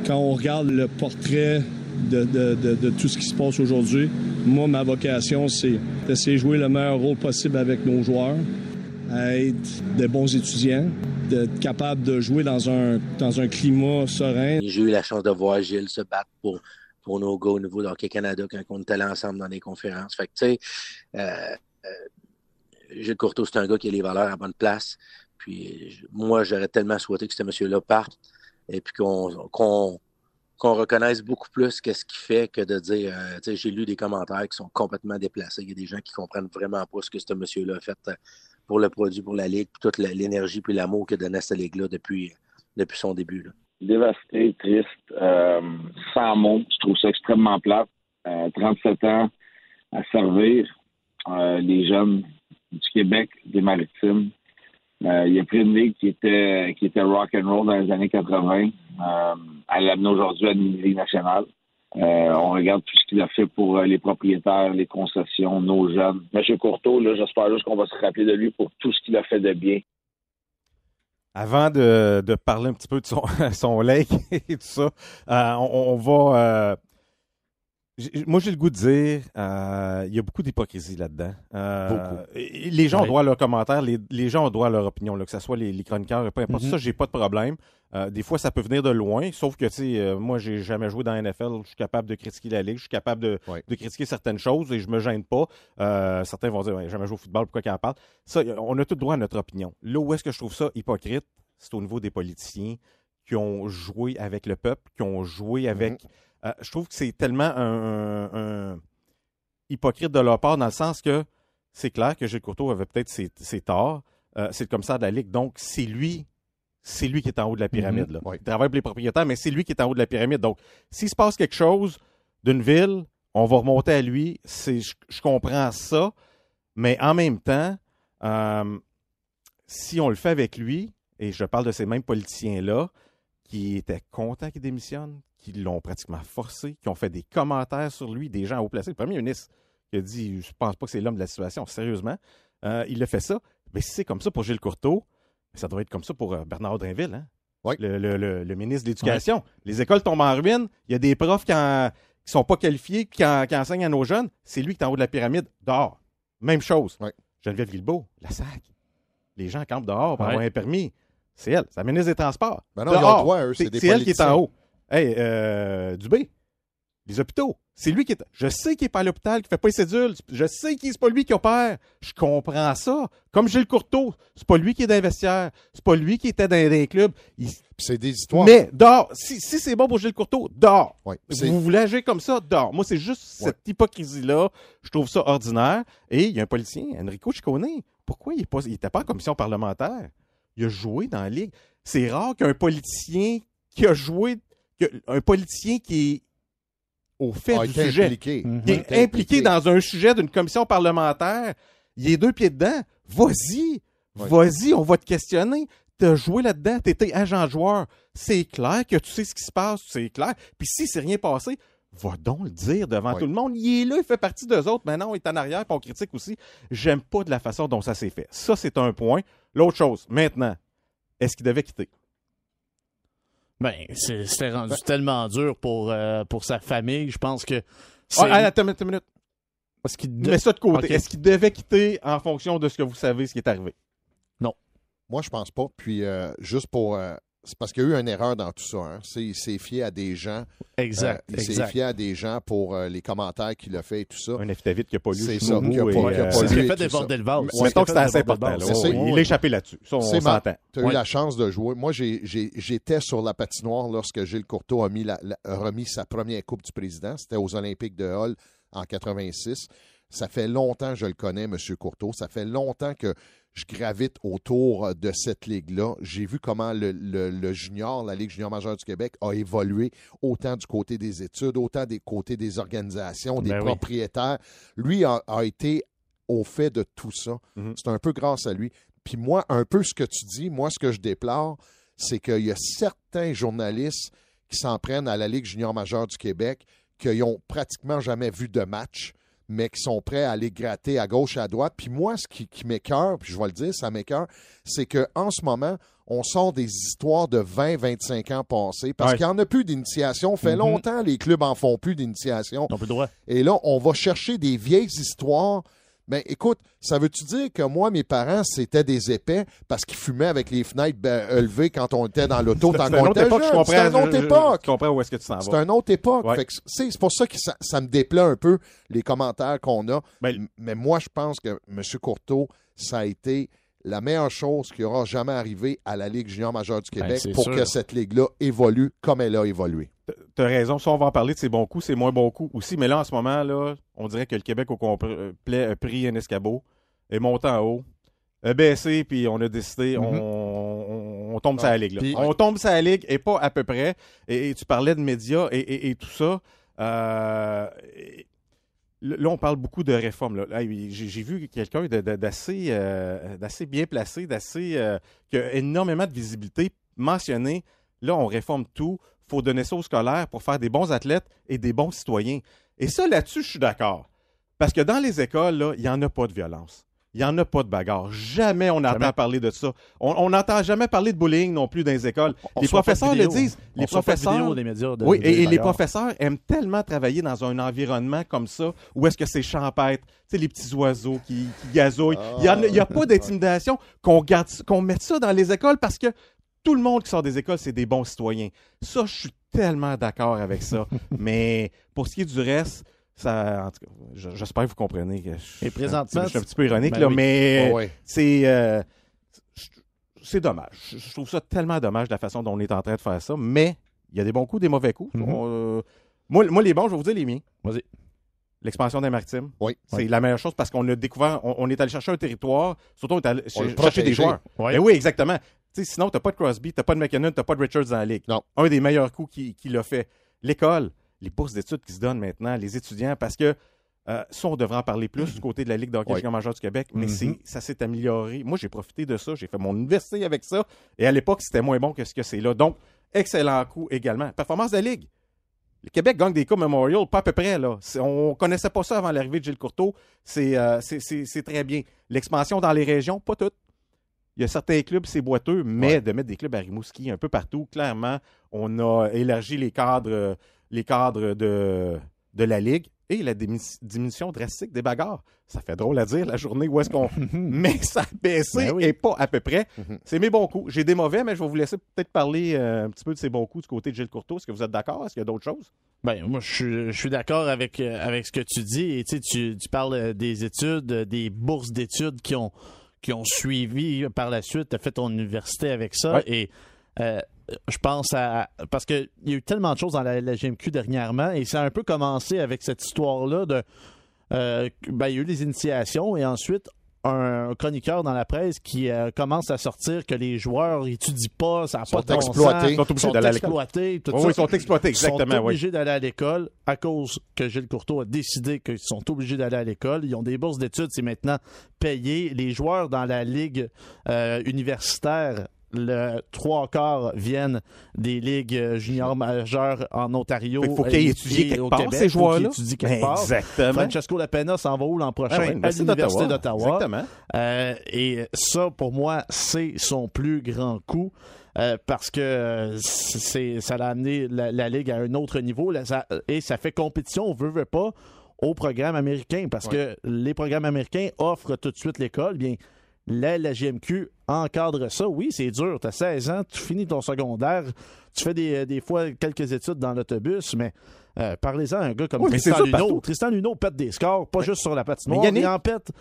Quand on regarde le portrait de, tout ce qui se passe aujourd'hui, moi, ma vocation, c'est d'essayer de jouer le meilleur rôle possible avec nos joueurs, être des bons étudiants, d'être capable de jouer dans un, dans un climat serein. J'ai eu la chance de voir Gilles se battre pour pour nos gars au niveau de Hockey Canada quand on était là ensemble dans des conférences. Fait que, tu sais, euh, euh, Gilles Courteau, c'est un gars qui a les valeurs à bonne place. Puis moi, j'aurais tellement souhaité que ce monsieur-là parte et puis qu'on reconnaisse beaucoup plus qu'est-ce qu'il fait que de dire, euh, tu sais, j'ai lu des commentaires qui sont complètement déplacés. Il y a des gens qui comprennent vraiment pas ce que ce monsieur-là a fait pour le produit, pour la Ligue, puis toute l'énergie puis l'amour donné à cette Ligue-là depuis, depuis son début. Là dévasté, triste, euh, sans mots. Je trouve ça extrêmement plate. 37 euh, ans à servir euh, les jeunes du Québec, des Maritimes. il a pris une ligue qui était qui était rock and roll dans les années 80. elle l'amène aujourd'hui à une ligue nationale. on regarde tout ce qu'il a fait pour les propriétaires, les concessions, nos jeunes. Monsieur Courteau, j'espère juste qu'on va se rappeler de lui pour tout ce qu'il a fait de bien avant de, parler un petit peu de son, [LAUGHS] son lake et tout ça, euh, on, va. Euh, moi, j'ai le goût de dire, euh, il y a beaucoup d'hypocrisie là-dedans. les gens ont droit à leurs commentaires, les, gens ont droit à leur opinion, que ce soit les, chroniqueurs, peu importe. Mm-hmm. Ça, j'ai pas de problème. des fois, ça peut venir de loin, sauf que, tu sais, moi, j'ai jamais joué dans la NFL. Je suis capable de critiquer la ligue, je suis capable de, critiquer certaines choses et je me gêne pas. certains vont dire, j'ai jamais joué au football, pourquoi qu'on parle? Ça, on a tout droit à notre opinion. Là où est-ce que je trouve ça hypocrite, c'est au niveau des politiciens qui ont joué avec le peuple, qui ont joué avec. Euh, je trouve que c'est tellement un, hypocrite de leur part dans le sens que c'est clair que Gilles Courteau avait peut-être ses, torts. Euh, c'est le commissaire de la Ligue, donc c'est lui. C'est lui qui est en haut de la pyramide. Mhm. Il travaille pour les propriétaires, mais c'est lui qui est en haut de la pyramide. Donc, s'il se passe quelque chose d'une ville, on va remonter à lui. Je, je, comprends ça. Mais en même temps, euh, si on le fait avec lui, et je parle de ces mêmes politiciens-là qui étaient contents qu'il démissionne, qui l'ont pratiquement forcé, qui ont fait des commentaires sur lui, des gens haut placés. Le premier ministre qui a dit Je pense pas que c'est l'homme de la situation, sérieusement. Euh, il a fait ça. Mais si c'est comme ça pour Gilles Courteau, ça doit être comme ça pour euh, Bernard Drinville, hein? le, ministre de l'Éducation. Les écoles tombent en ruine. Il y a des profs qui ne sont pas qualifiés, qui, enseignent à nos jeunes. C'est lui qui est en haut de la pyramide, dehors. Même chose. Geneviève Guilbeault, la SAC. Les gens campent dehors pour avoir un permis. C'est elle. C'est la ministre des Transports. Ben non, droit, eux, c'est elle qui est en haut. Hey, euh, Dubé, les hôpitaux. C'est lui qui est. Je sais qu'il n'est pas à l'hôpital, qu'il ne fait pas les cédules. Je sais que c'est pas lui qui opère. Je comprends ça. Comme Gilles Courteau, c'est pas lui qui est d'investisseur. C'est pas lui qui était dans les clubs. C'est des histoires. Mais dors. Si, c'est bon pour Gilles Courteau, dors. vous voulez agir comme ça, dors. Moi, c'est juste cette hypocrisie-là. Je trouve ça ordinaire. Et il y a un politicien, Enrico Ciccone. Pourquoi il n'était pas en commission parlementaire? il a joué dans la ligue. C'est rare qu'un politicien qui a joué, un politicien qui est au fait du sujet, impliqué. qui est impliqué, dans un sujet d'une commission parlementaire, il est deux pieds dedans. Vas-y, vas-y, on va te questionner. as joué là-dedans, tu étais agent joueur. C'est clair que tu sais ce qui se passe, c'est clair. Puis si c'est rien passé, va donc le dire devant tout le monde. Il est là, il fait partie d'eux autres. Maintenant, il est en arrière, puis on critique aussi. J'aime pas de la façon dont ça s'est fait. Ça, c'est un point. L'autre chose, maintenant, est-ce qu'il devait quitter? Ben, c'était rendu ben- tellement dur pour, euh, pour sa famille. Je pense que. Ah, attends, une minute. Mets ça de côté. Est-ce qu'il devait quitter en fonction de ce que vous savez, ce qui est arrivé? Non. Moi, je pense pas. Puis, euh, juste pour. Euh, c'est parce qu'il y a eu une erreur dans tout ça. Hein. C'est, c'est fié à des gens. Exact. il s'est fié à des gens pour les commentaires qu'il a fait et tout ça. Un affidavit qui n'a pas lu. C'est ça. Qui a pas, lu. C'est ce qui fait déborder le vase. Mettons que c'était assez important. il est échappé là-dessus. Ça, on s'entend. Tu as eu la chance de jouer. Moi, j'étais sur la patinoire lorsque Gilles Courteau a, mis la, remis sa première Coupe du Président. C'était aux Olympiques de Hall en 86. Ça fait longtemps que je le connais, M. Courteau. Ça fait longtemps que je gravite autour de cette ligue-là. J'ai vu comment le, junior, la Ligue junior majeure du Québec, a évolué autant du côté des études, autant des côtés des organisations, des ben propriétaires. Lui a, été au fait de tout ça. Mhm. C'est un peu grâce à lui. Puis moi, un peu ce que tu dis, moi, ce que je déplore, c'est qu'il y a certains journalistes qui s'en prennent à la Ligue junior majeure du Québec qui n'ont pratiquement jamais vu de match mais qui sont prêts à aller gratter à gauche et à droite. Puis moi, ce qui, qui m'écœure, puis je vais le dire, ça m'écœure, c'est qu'en ce moment, on sort des histoires de 20, 25 ans passés parce qu'il n'y en a plus d'initiation. fait mm-hmm. longtemps, les clubs en font plus d'initiation. Et là, on va chercher des vieilles histoires ben, écoute, ça veut-tu dire que moi, mes parents, c'était des épais parce qu'ils fumaient avec les fenêtres ben, élevées quand on était dans l'auto C'est une autre époque, C'est une autre époque. Je comprends où est-ce que tu s'en vas. C'est une autre époque. C'est pour ça que ça, me déplaît un peu, les commentaires qu'on a. Ben, Mais moi, je pense que M. Courteau, ça a été la meilleure chose qui aura jamais arrivé à la Ligue junior majeure du Québec pour que cette ligue-là évolue comme elle a évolué. Tu as raison. Si on va en parler de ses bons coups, c'est moins bons coups aussi. Mais là, en ce moment, là, on dirait que le Québec au complet a pris un escabeau, est monté en haut, a baissé, puis on a décidé, mm-hmm. on, tombe sur la Ligue. on tombe sur la Ligue et pas à peu près. Et, tu parlais de médias et, tout ça. Euh, Là, on parle beaucoup de réformes. J'ai vu quelqu'un d'assez euh, d'assez bien placé, d'assez euh, qui a énormément de visibilité mentionné. Là, on réforme tout. Il faut donner ça aux scolaires pour faire des bons athlètes et des bons citoyens. Et ça, là-dessus, je suis d'accord. Parce que dans les écoles, il n'y en a pas de violence. Il n'y en a pas de bagarre. Jamais on entend parler de ça. On n'entend jamais parler de bullying non plus dans les écoles. les professeurs le disent. Les professeurs. oui, et, les professeurs aiment tellement travailler dans un environnement comme ça où est-ce que c'est champêtre, tu sais, les petits oiseaux qui, gazouillent. Il n'y a, pas d'intimidation qu'on garde, qu'on mette ça dans les écoles parce que tout le monde qui sort des écoles, c'est des bons citoyens. Ça, je suis tellement d'accord avec ça. [LAUGHS] Mais pour ce qui est du reste, ça, en tout cas, j'espère que vous comprenez. Que je, Et présentement, je suis un petit peu ironique, ben là, mais c'est euh, c'est dommage. Je trouve ça tellement dommage de la façon dont on est en train de faire ça, mais il y a des bons coups, des mauvais coups. Mm-hmm. Euh, moi, moi, les bons, je vais vous dire les miens. Vas-y. L'expansion des maritimes. Oui. C'est la meilleure chose parce qu'on a découvert, on, est allé chercher un territoire, surtout on est allé chercher des joueurs. Oui, ben oui exactement. sinon, tu n'as pas de Crosby, tu n'as pas de McKinnon, tu n'as pas de Richards dans la ligue. Non. Un des meilleurs coups qu'il qui l'a fait. L'école les bourses d'études qui se donnent maintenant, les étudiants, parce que euh, ça, on devrait en parler plus du côté de la Ligue d'hockey ouais. majeur du Québec, mais mm-hmm. ça s'est amélioré. Moi, j'ai profité de ça. J'ai fait mon université avec ça. Et à l'époque, c'était moins bon que ce que c'est là. Donc, excellent coup également. Performance de la Ligue. Le Québec gagne des Coupes Memorial, pas à peu près. Là. On connaissait pas ça avant l'arrivée de Gilles Courteau. Euh, c'est très bien. L'expansion dans les régions, pas toutes. Il y a certains clubs, c'est boiteux, mais de mettre des clubs à Rimouski un peu partout, clairement, on a élargi les cadres les cadres de, de la Ligue et la diminution drastique des bagarres. Ça fait drôle à dire, la journée où est-ce qu'on... [LAUGHS] mais ça a baissé ben et pas à peu près. Mhm. C'est mes bons coups. J'ai des mauvais, mais je vais vous laisser peut-être parler euh, un petit peu de ces bons coups du côté de Gilles Courteau. Est-ce que vous êtes d'accord? Est-ce qu'il y a d'autres choses? Ben, moi, je, suis d'accord avec, euh, avec ce que tu dis. Et, tu, tu parles euh, des études, des bourses d'études qui ont, qui ont suivi par la suite. Tu as fait ton université avec ça. Et je pense à. Parce qu'il y a eu tellement de choses dans la, GMQ dernièrement et ça a un peu commencé avec cette histoire-là de. Euh, ben, il y a eu des initiations et ensuite un chroniqueur dans la presse qui euh, commence à sortir que les joueurs n'étudient pas, ça n'a pas de exploités. Ils sont exploités. Tout Ils sont exploités, exactement. Ils sont obligés d'aller à l'école à cause que Gilles Courteau a décidé qu'ils sont obligés d'aller à l'école. Ils ont des bourses d'études, c'est maintenant payé. Les joueurs dans la ligue euh, universitaire le trois quarts viennent des ligues juniors majeures en Ontario. Il faut qu'ils étudient quelque part, ces joueurs-là. Exactement. Francesco Lapena s'en va où l'an prochain? Ah à l'Université d'Ottawa. Exactement. Euh, et ça, pour moi, c'est son plus grand coup. Euh, parce que c'est, ça a amené la, Ligue à un autre niveau et ça fait compétition, on veut, veut pas, au programme américain parce que les programmes américains offrent tout de suite l'école. Bien, la, la GMQ encadre ça. Oui, c'est dur. Tu as 16 ans, tu finis ton secondaire, tu fais des, des fois quelques études dans l'autobus, mais euh, parlez-en à un gars comme Tristan Luneau. Tristan Luneau pète des scores, pas juste sur la patinoire, mais il en pète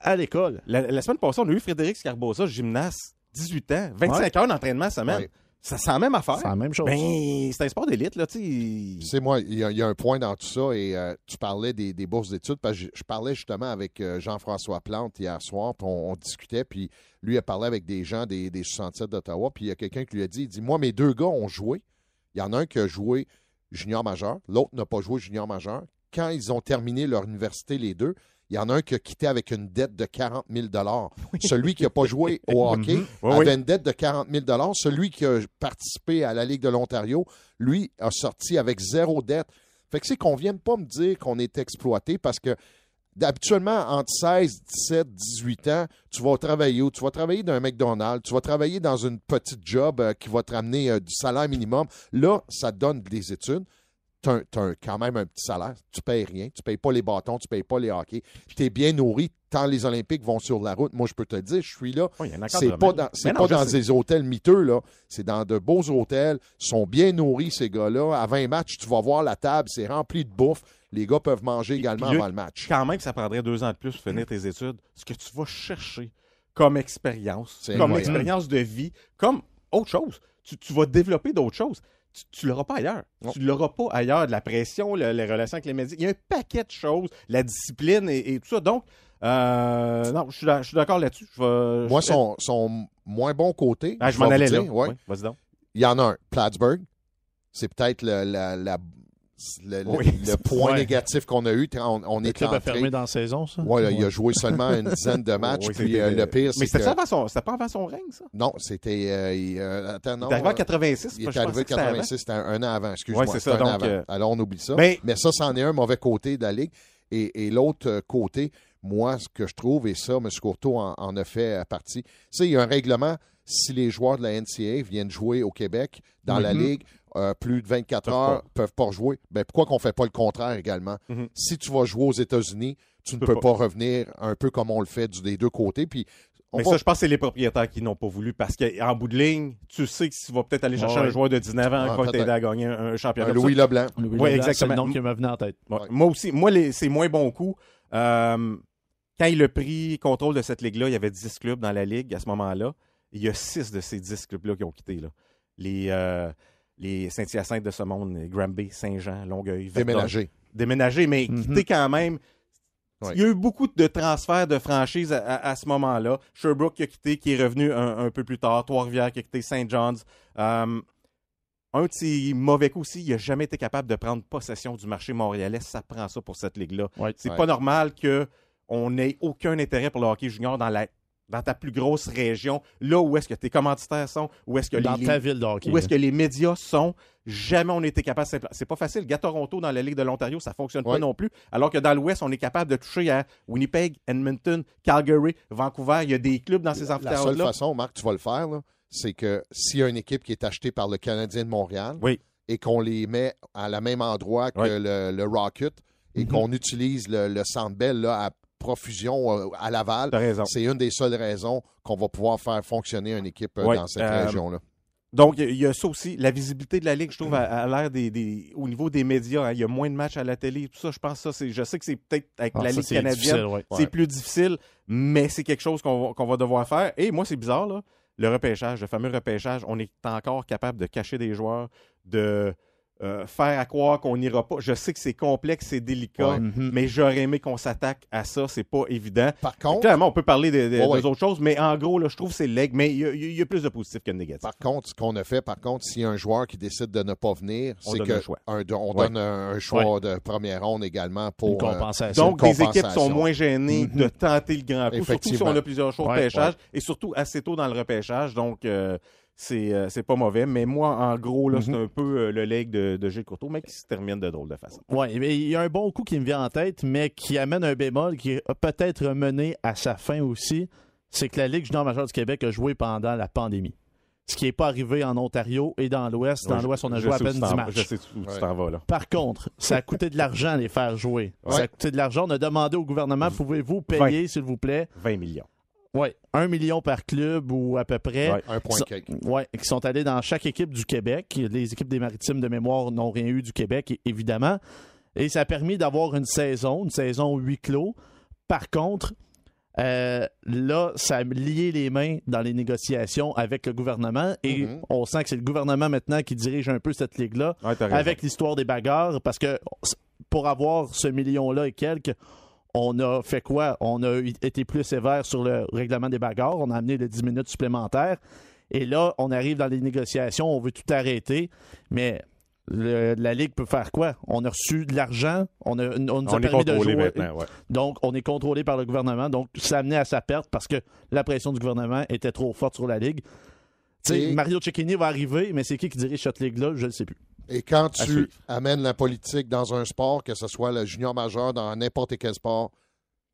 à l'école. La, semaine passée, on a eu Frédéric Scarbosa, gymnaste 18 ans, 25 heures d'entraînement semaine. Sent la même affaire. C'est la même chose. Ben, c'est un sport d'élite, là, tu sais. moi, il y, a un point dans tout ça, et euh, tu parlais des, bourses d'études, parce que je, parlais justement avec euh, Jean-François Plante hier soir, puis on, discutait, puis lui a parlé avec des gens des, des 67 d'Ottawa, puis il y a quelqu'un qui lui a dit, il dit, moi, mes deux gars ont joué. Il y en a un qui a joué junior majeur, l'autre n'a pas joué junior majeur. Quand ils ont terminé leur université, les deux, il y en a un qui a quitté avec une dette de 40 000 Celui qui n'a pas joué au [LAUGHS] hockey mhm. avait une dette de 40 000 Celui qui a participé à la Ligue de l'Ontario, lui, a sorti avec zéro dette. Fait que c'est qu'on ne vienne pas me dire qu'on est exploité parce que habituellement, entre 16, 17, 18 ans, tu vas travailler où? Tu vas travailler dans un McDonald's, tu vas travailler dans une petite job euh, qui va te ramener euh, du salaire minimum. Là, ça te donne des études tu as, quand même un petit salaire. Tu ne payes rien. Tu ne payes pas les bâtons, tu ne payes pas les hockey. Tu es bien nourri tant les Olympiques vont sur la route. Moi, je peux te dire, je suis là. c'est pas dans, pas dans des hôtels miteux, là. C'est dans de beaux hôtels. Ils sont bien nourris, ces gars-là. À 20 matchs, tu vas voir la table, c'est rempli de bouffe. Les gars peuvent manger également avant le match. Quand même, ça prendrait deux ans de plus pour finir tes études. Ce que tu vas chercher comme expérience, comme expérience de vie, comme autre chose. Tu, tu vas développer d'autres choses tu, ne l'auras pas ailleurs. Tu ne l'auras pas ailleurs. De la pression, les relations avec les médias. Il y a un paquet de choses, la discipline et, tout ça. Donc, euh, non, je suis d'accord là-dessus. Moi, son, moins bon côté. Ah, je, m'en allais là. Vas-y donc. Il y en a un, Plattsburgh. C'est peut-être la, le, point négatif qu'on a eu. On, on le est club a fermé dans la saison, ça? Oui, il a joué seulement une [LAUGHS] dizaine de matchs. puis euh, le pire, Mais c'était pas avant son règne, ça? Non, c'était. Euh, il, euh, attends, non. Il est arrivé en 86. Il est arrivé en 86, c'était un, an avant. Excuse-moi. c'est ça. Donc, Alors, on oublie ça. Mais, ça, c'en est un mauvais côté de la Ligue. Et, l'autre côté, moi, ce que je trouve, et ça, M. Courteau en, a fait partie, c'est il y a un règlement si les joueurs de la NCA viennent jouer au Québec dans la mm-hmm. Ligue, euh, plus de 24 heures, ne peuvent pas jouer. Ben, pourquoi qu'on ne fait pas le contraire également? Mhm. Si tu vas jouer aux États-Unis, tu ne peux pas. revenir un peu comme on le fait des deux côtés. Puis mais ça, je pense que c'est les propriétaires qui n'ont pas voulu parce qu'en bout de ligne, tu sais que tu vas peut-être aller chercher un joueur de 19 ans qui va t'aider à gagner un, championnat. Louis Leblanc. Oui, exactement. C'est le nom qui m'a venu en tête. Moi aussi, moi, c'est moins bon coup. Euh, quand il a pris contrôle de cette ligue-là, il y avait 10 clubs dans la ligue à ce moment-là. Il y a 6 de ces 10 clubs-là qui ont quitté. Là. Les, euh, les Saint-Hyacinthe de ce monde, Granby, Saint-Jean, Longueuil. Déménager. Déménager, mais mm quitter quand même. Il y a eu beaucoup de transferts de franchises à, ce moment-là. Sherbrooke qui a quitté, qui est revenu un, peu plus tard. Trois-Rivières qui a quitté, Saint John's. Euh, un petit mauvais coup aussi, il n'a jamais été capable de prendre possession du marché montréalais. Ça prend ça pour cette ligue-là. C'est pas normal qu'on n'ait aucun intérêt pour le hockey junior dans la dans ta plus grosse région, là où est-ce que tes commanditaires sont, où est-ce que dans les, ta ville de où est-ce que les médias sont, jamais on était capable. C'est pas facile. Gars Toronto dans la Ligue de l'Ontario, ça fonctionne pas non plus. Alors que dans l'Ouest, on est capable de toucher à Winnipeg, Edmonton, Calgary, Vancouver. Il y a des clubs dans ces amphithéâtres-là. La seule façon, Marc, tu vas le faire, c'est que s'il y a une équipe qui est achetée par le Canadien de Montréal et qu'on les met à la même endroit que le, Rocket et mm-hmm. qu'on utilise le, le Centre Bell là, à profusion euh, à Laval. C'est une des seules raisons qu'on va pouvoir faire fonctionner une équipe euh, dans cette euh, région-là. Donc, il y a ça aussi. La visibilité de la Ligue, je trouve, à, l'air des, au niveau des médias, hein, il y a moins de matchs à la télé. Tout ça, je pense ça, je sais que c'est peut-être avec ah, la Ligue canadienne, c'est plus difficile, mais c'est quelque chose qu'on va, devoir faire. Et moi, c'est bizarre, là, le repêchage, le fameux repêchage, on est encore capable de cacher des joueurs, de euh, faire à croire qu'on n'ira pas. Je sais que c'est complexe, c'est délicat, Mhm. mais j'aurais aimé qu'on s'attaque à ça. C'est pas évident. Par contre, Clairement, on peut parler de, de- Ouais, ouais. des autres choses, mais en gros, là, je trouve que c'est leg. Mais il y, a- il y a plus de positif que de négatif. Par contre, ce qu'on a fait, par contre, s'il y a un joueur qui décide de ne pas venir, c'est que un choix. un- on Ouais. donne un, un choix de première ronde également pour Une euh, compensation. Donc, les équipes sont moins gênées Mhm. de tenter le grand coup, surtout si Effectivement. on a plusieurs choix de Ouais, repêchage, et surtout assez tôt dans le repêchage. Donc, euh, c'est euh, c'est pas mauvais. Mais moi, en gros, là, Mhm. c'est un peu euh, le leg de, de Gilles Courteau, mais qui se termine de drôle de façon. Oui, mais il y a un bon coup qui me vient en tête, mais qui amène un bémol qui a peut-être mené à sa fin aussi. C'est que la Ligue junior majeure du Québec a joué pendant la pandémie. Ce qui n'est pas arrivé en Ontario et dans l'Ouest. Dans Ouais, l'Ouest, on a joué à peine tu 10 t'en- matchs. Je sais où Ouais. tu t'en vas, là. Par contre, ça a coûté de l'argent les faire jouer. Ça a coûté de l'argent. On a demandé au gouvernement, pouvez-vous payer, s'il vous plaît? 20 millions. Oui, un million par club ou à peu près. Ouais. un point cake. Ouais, qui sont allés dans chaque équipe du Québec. Les équipes des maritimes de mémoire n'ont rien eu du Québec, évidemment. Et ça a permis d'avoir une saison, une saison huis clos. Par contre, euh, là, ça a lié les mains dans les négociations avec le gouvernement. Et Mhm. on sent que c'est le gouvernement maintenant qui dirige un peu cette ligue-là Ouais, avec l'histoire des bagarres, parce que pour avoir ce million-là et quelques, on a fait quoi? On a été plus sévère sur le règlement des bagarres. On a amené les 10 minutes supplémentaires. Et là, on arrive dans les négociations, on veut tout arrêter. Mais le- la Ligue peut faire quoi? On a reçu de l'argent, on, a, on nous a On permis de jouer. ouais. Donc, on est contrôlé par le gouvernement. Donc, ça a amené à sa perte parce que la pression du gouvernement était trop forte sur la Ligue. Tu sais, Et- Mario Cecchini va arriver, mais c'est qui qui dirige cette Ligue-là? Je ne sais plus. Et quand tu amènes la politique dans un sport, que ce soit le junior majeur dans n'importe quel sport,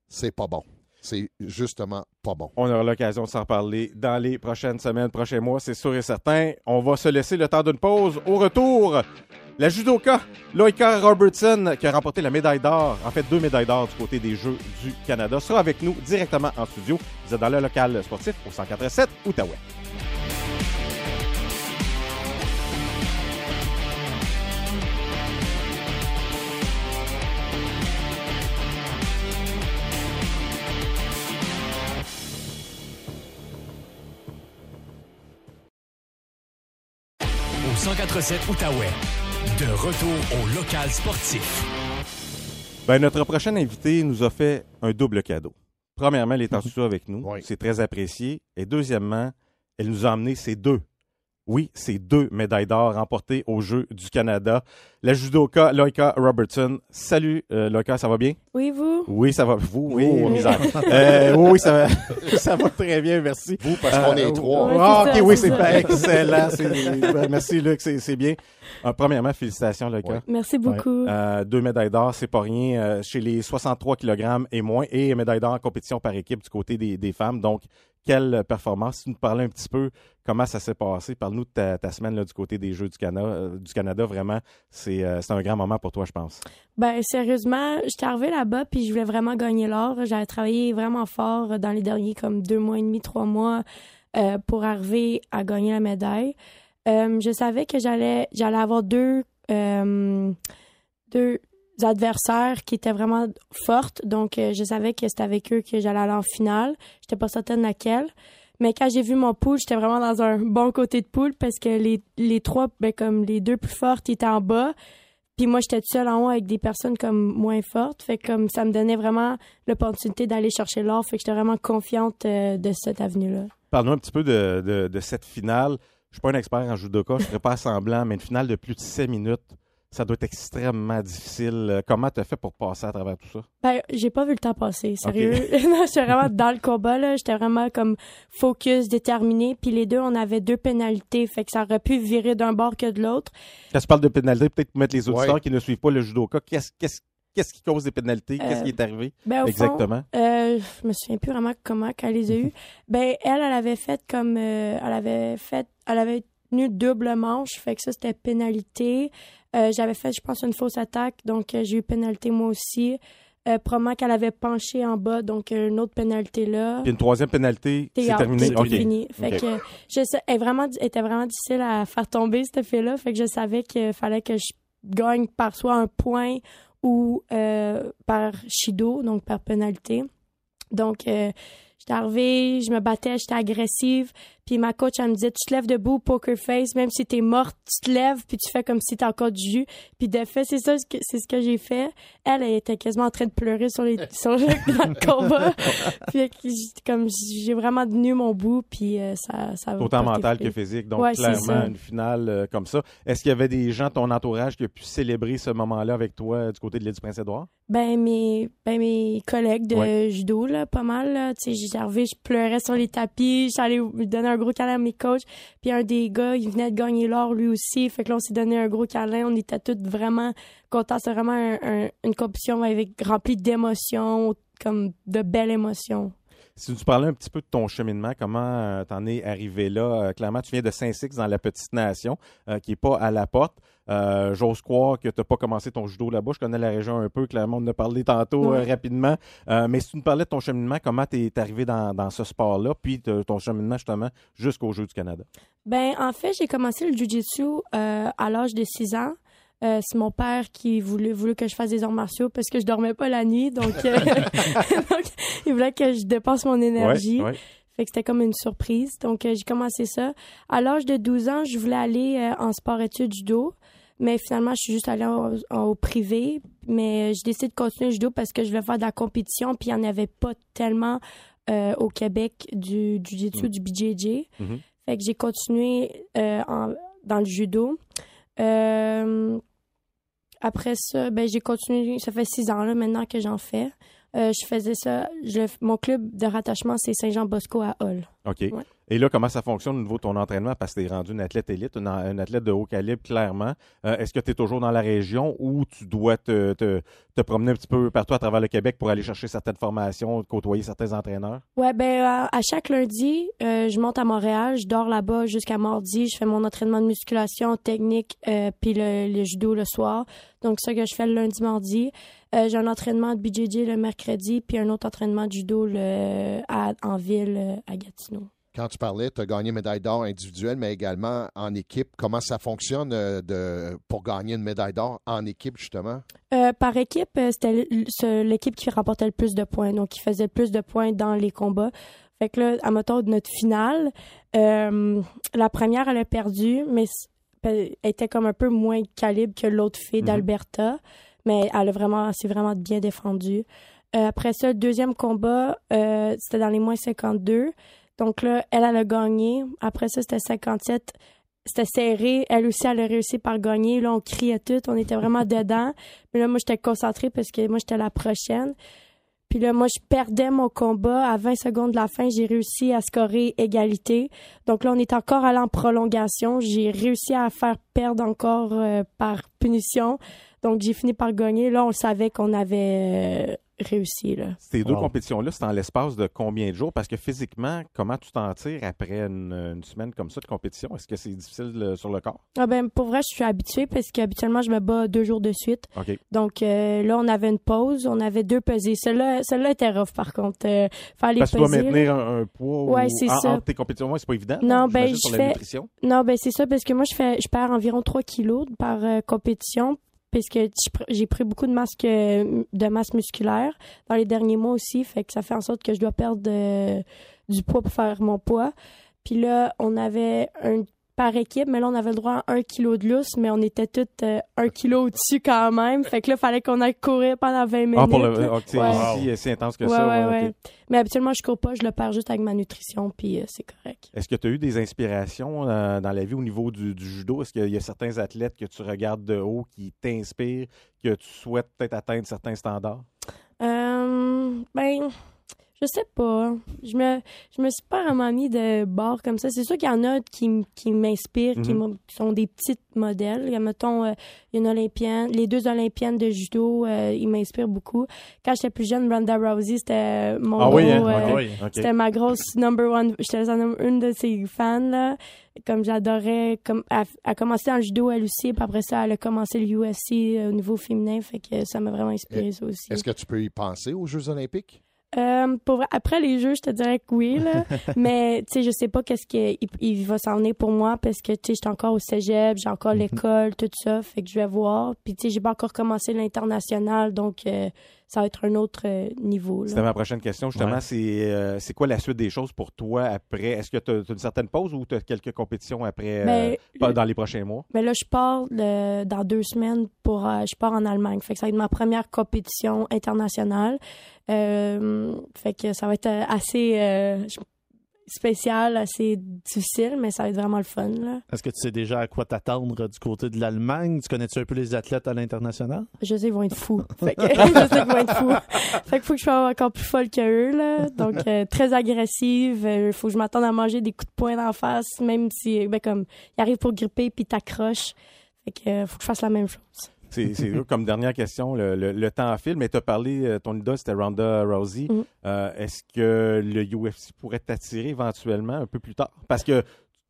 c'est pas bon. C'est justement pas bon. On aura l'occasion de s'en parler dans les prochaines semaines, prochains mois, c'est sûr et certain. On va se laisser le temps d'une pause. Au retour, la judoka Loïka Robertson, qui a remporté la médaille d'or, en fait deux médailles d'or du côté des Jeux du Canada, sera avec nous directement en studio. Vous êtes dans le local sportif au 147 Outaouais. Au 147 Outaouais. De retour au local sportif. Ben, notre prochain invité nous a fait un double cadeau. Premièrement, elle est en studio avec nous. Oui. C'est très apprécié. Et deuxièmement, elle nous a amené ses deux. Oui, ses deux médailles d'or remportées aux Jeux du Canada. La judoka Loïka Robertson. Salut, euh, Loïka, ça va bien? Oui, vous? Oui, ça va. Vous, oui, Oh. misère. [LAUGHS] Euh, oui, ça va, [LAUGHS] ça va très bien, merci. Vous, parce qu'on Euh, est trois. Ah, c'est ok, ça, oui, c'est c'est pas excellent. C'est- ben, merci, Luc, c'est c'est bien. Euh, premièrement, félicitations, Loïka. Ouais. Merci beaucoup. Euh, deux médailles d'or, c'est pas rien. euh, chez les 63 kg et moins, et médaille d'or en compétition par équipe du côté des, des femmes. Donc, quelle performance. Tu nous parlais un petit peu comment ça s'est passé, parle-nous de ta, semaine là, du côté des Jeux du Canada. euh, du Canada vraiment, c'est euh, c'est un grand moment pour toi, je pense. Ben, sérieusement, j'étais arrivée là-bas puis je voulais vraiment gagner l'or. J'avais travaillé vraiment fort dans les derniers comme deux mois et demi, trois mois euh, pour arriver à gagner la médaille. Euh, je savais que j'allais j'allais avoir deux euh, deux adversaires qui étaient vraiment fortes. Donc, euh, je savais que c'était avec eux que j'allais aller en finale. J'étais pas certaine laquelle. Mais quand j'ai vu mon pool, j'étais vraiment dans un bon côté de pool parce que les, les trois, ben, comme les deux plus fortes, étaient en bas. Puis moi, j'étais seule en haut avec des personnes comme moins fortes. Fait que comme ça me donnait vraiment l'opportunité d'aller chercher l'or. Fait que j'étais vraiment confiante euh, de cette avenue-là. Parle-nous un petit peu de, de- de cette finale. Je suis pas un expert en judoka, je ne ferai pas semblant, mais une finale de plus de 7 minutes, ça doit être extrêmement difficile. Euh, Comment tu as fait pour passer à travers tout ça? Ben, j'ai pas vu le temps passer, sérieux. [LAUGHS] [LAUGHS] non, j'étais vraiment dans le combat, là. J'étais vraiment comme focus, déterminé. Puis les deux, on avait deux pénalités. Fait que ça aurait pu virer d'un bord que de l'autre. Quand tu parles de pénalité, peut-être pour mettre les auditeurs Ouais. qui ne suivent pas le judoka, qu'est-ce qu'est-ce- qu'est-ce qui cause des pénalités? Qu'est-ce Euh, qui est arrivé? Ben, au Exactement. Fond, euh, je me souviens plus vraiment comment qu'elle les a eu. ben, elle, elle avait fait comme, euh, elle avait fait, elle avait tenu double manche. Fait que ça, c'était pénalité. Euh, j'avais fait, je pense, une fausse attaque. Donc, euh, j'ai eu pénalité moi aussi. Euh, probablement qu'elle avait penché en bas. Donc, euh, une autre pénalité là. Puis une troisième pénalité, c'est terminé. t'es OK. fini. Fait que je elle, vraiment, elle était vraiment difficile à faire tomber, cette fille-là. Fait que je savais qu'il fallait que je gagne par soit un point ou par Shido, donc par pénalité. Donc, j'étais arrivée, je me battais, j'étais agressive. Puis ma coach, elle me disait, tu te lèves debout, poker face, même si t'es morte, tu te lèves, puis tu fais comme si t'as encore du jus. Puis de fait, c'est ça, c'est ce que j'ai fait. Elle, elle était quasiment en train de pleurer sur les, [LAUGHS] sur le, dans le combat. puis comme j'ai vraiment tenu mon bout, puis euh, ça, ça Autant mental que physique. Donc, clairement, une finale euh, comme ça. Est-ce qu'il y avait des gens de ton entourage qui ont pu célébrer ce moment-là avec toi euh, du côté de l'île du Prince-Édouard? Ben mes, ben, mes collègues de judo, là, pas mal. Là. J'arrivais, je pleurais sur les tapis, j'allais donner un gros câlin à mes coachs. Puis un des gars, il venait de gagner l'or lui aussi. Fait que là, on s'est donné un gros câlin. On était tous vraiment contents. C'est vraiment une compétition remplie d'émotions, comme de belles émotions. Si tu parlais un petit peu de ton cheminement, comment euh, t'en es arrivé là? Euh, clairement, tu viens de Saint-Six dans la petite nation, euh, qui est pas à la porte. J'ose croire que tu n'as pas commencé ton judo là-bas. Je connais la région un peu, clairement, on en a parlé tantôt rapidement. mais si tu nous parlais de ton cheminement, comment tu es arrivé dans, ce sport-là, puis ton cheminement justement jusqu'au Jeux du Canada? Ben, en fait, j'ai commencé le jiu-jitsu à l'âge de 6 ans. Euh, c'est mon père qui voulait, voulait que je fasse des arts martiaux parce que je dormais pas la nuit. Donc, euh, [LAUGHS] [LAUGHS] il voulait que je dépense mon énergie. Fait que c'était comme une surprise. Donc, euh, j'ai commencé ça. À l'âge de 12 ans, je voulais aller en sport-études judo. Mais finalement, je suis juste allée au, privé. Mais j'ai décidé de continuer le judo parce que je voulais faire de la compétition. Puis il n'y en avait pas tellement au Québec du, du jiu-jitsu, mm. du BJJ. Mm-hmm. Fait que j'ai continué dans le judo. Euh, après ça, ben, j'ai continué. Ça fait six ans là, maintenant que j'en fais. Euh, je faisais ça. mon club de rattachement, c'est Saint-Jean-Bosco à Hall. OK. Et là, comment ça fonctionne au niveau de ton entraînement? Parce que tu es rendu une athlète élite, une, athlète de haut calibre, clairement. Euh, est-ce que tu es toujours dans la région ou tu dois te, promener un petit peu partout à travers le Québec pour aller chercher certaines formations, côtoyer certains entraîneurs? Ouais, ben euh, à chaque lundi, euh, je monte à Montréal, je dors là-bas jusqu'à mardi, je fais mon entraînement de musculation, technique, puis le, judo le soir. Donc, ça que je fais le lundi, mardi. j'ai un entraînement de BJJ le mercredi, puis un autre entraînement de judo en ville à Gatineau quand tu parlais, tu as gagné médaille d'or individuelle, mais également en équipe. Comment ça fonctionne euh, de, pour gagner une médaille d'or en équipe, justement? Euh, par équipe, euh, c'était l'équipe qui remportait le plus de points, donc qui faisait le plus de points dans les combats. Fait que là, à de notre finale, la première, elle a perdu, mais elle était comme un peu moins calibre que l'autre fille mhm. d'Alberta, mais elle a vraiment, s'est vraiment bien défendue. après ça, le deuxième combat, c'était dans les moins 52. Donc là, elle, elle a gagné. Après ça, c'était 57. C'était serré. Elle aussi, elle a réussi par gagner. Là, on criait tout. On était vraiment [LAUGHS] dedans. Mais là, moi, j'étais concentrée parce que moi, j'étais la prochaine. Puis là, moi, je perdais mon combat. À 20 secondes de la fin, j'ai réussi à scorer égalité. Donc là, on est encore allé en prolongation. J'ai réussi à faire perdre encore euh, par punition. Donc, j'ai fini par gagner. Là, on savait qu'on avait euh, réussi. Là. Ces deux compétitions-là, c'est en l'espace de combien de jours? Parce que physiquement, comment tu t'en tires après une, semaine comme ça de compétition? Est-ce que c'est difficile euh, sur le corps? Ah ben, pour vrai, je suis habituée parce qu'habituellement, je me bats deux jours de suite. Donc euh, là, on avait une pause, on avait deux pesées. Celle-là, celle-là était rough, par contre. Euh, faire les parce que tu dois maintenir un, poids ouais, c'est ça. entre tes compétitions. c'est pas évident. Non, ben, je fais... Non, ben, c'est ça, parce que moi, je fais, je perds environ 3 kilos par compétition puisque j'ai pris beaucoup de masse, de masse musculaire dans les derniers mois aussi, fait que ça fait en sorte que je dois perdre du poids pour faire mon poids. Puis là, on avait un par équipe, mais là, on avait le droit à un kilo de lousse, mais on était tous euh, un kilo au-dessus quand même. Fait que là, il fallait qu'on aille courir pendant 20 minutes. Ah, pour le. Okay, si, intense que ça. Ouais, ouais. Mais habituellement, je cours pas, je le perds juste avec ma nutrition, puis euh, c'est correct. Est-ce que tu as eu des inspirations euh, dans la vie au niveau du, judo? Est-ce qu'il y a certains athlètes que tu regardes de haut qui t'inspirent, que tu souhaites peut-être atteindre certains standards? Euh, ben je sais pas. Je me, je me suis pas vraiment mis de bord comme ça. C'est sûr qu'il y en a qui, qui m'inspirent, qui, mhm. sont des petites modèles. Il y a, mettons, euh, une Olympienne, les deux Olympiennes de judo, euh, ils m'inspirent beaucoup. Quand j'étais plus jeune, Ronda Rousey, c'était mon ah, oui, hein? euh, C'était ma grosse number one. J'étais une de ses fans, là. Comme j'adorais, comme, elle, a commencé en judo, elle aussi, puis après ça, elle a commencé le UFC au niveau féminin, fait que ça m'a vraiment inspiré, ça aussi. Est-ce que tu peux y penser aux Jeux olympiques? Euh, pour, après les jeux, je te dirais que oui, là. [LAUGHS] mais, tu sais, je sais pas qu'est-ce qu'il il va s'en venir pour moi parce que, tu sais, j'étais encore au cégep, j'ai encore mhm. l'école, tout ça. Fait que je vais voir. Puis, tu sais, j'ai pas encore commencé l'international, donc, euh, ça va être un autre niveau. C'était ma prochaine question, justement. C'est quoi la suite des choses pour toi après? Est-ce que tu as, une certaine pause ou tu as quelques compétitions après, ben, dans les prochains mois? Ben là, je pars dans deux semaines pour. je pars en Allemagne. Fait que ça va être ma première compétition internationale. fait que ça va être assez spécial, assez difficile, mais ça va être vraiment le fun. Est-ce que tu sais déjà à quoi t'attendre du côté de l'Allemagne? Tu connais-tu un peu les athlètes à l'international? Je sais qu'ils vont être fous. [LAUGHS] fait que, [LAUGHS] je sais qu'ils vont être fous. Fait qu'il faut que je sois encore plus folle qu'eux. Là. Donc, euh, très agressive. Il euh, faut que je m'attende à manger des coups de poing d'en face, même si, ben, comme, il arrive pour gripper puis t'accroche. Fait que, euh, faut que je fasse la même chose. C'est comme dernière question, le, le, temps file, mais tu as parlé, euh, ton idole c'était Ronda Rousey. Mm. Euh, est-ce que le UFC pourrait t'attirer éventuellement un peu plus tard? Parce que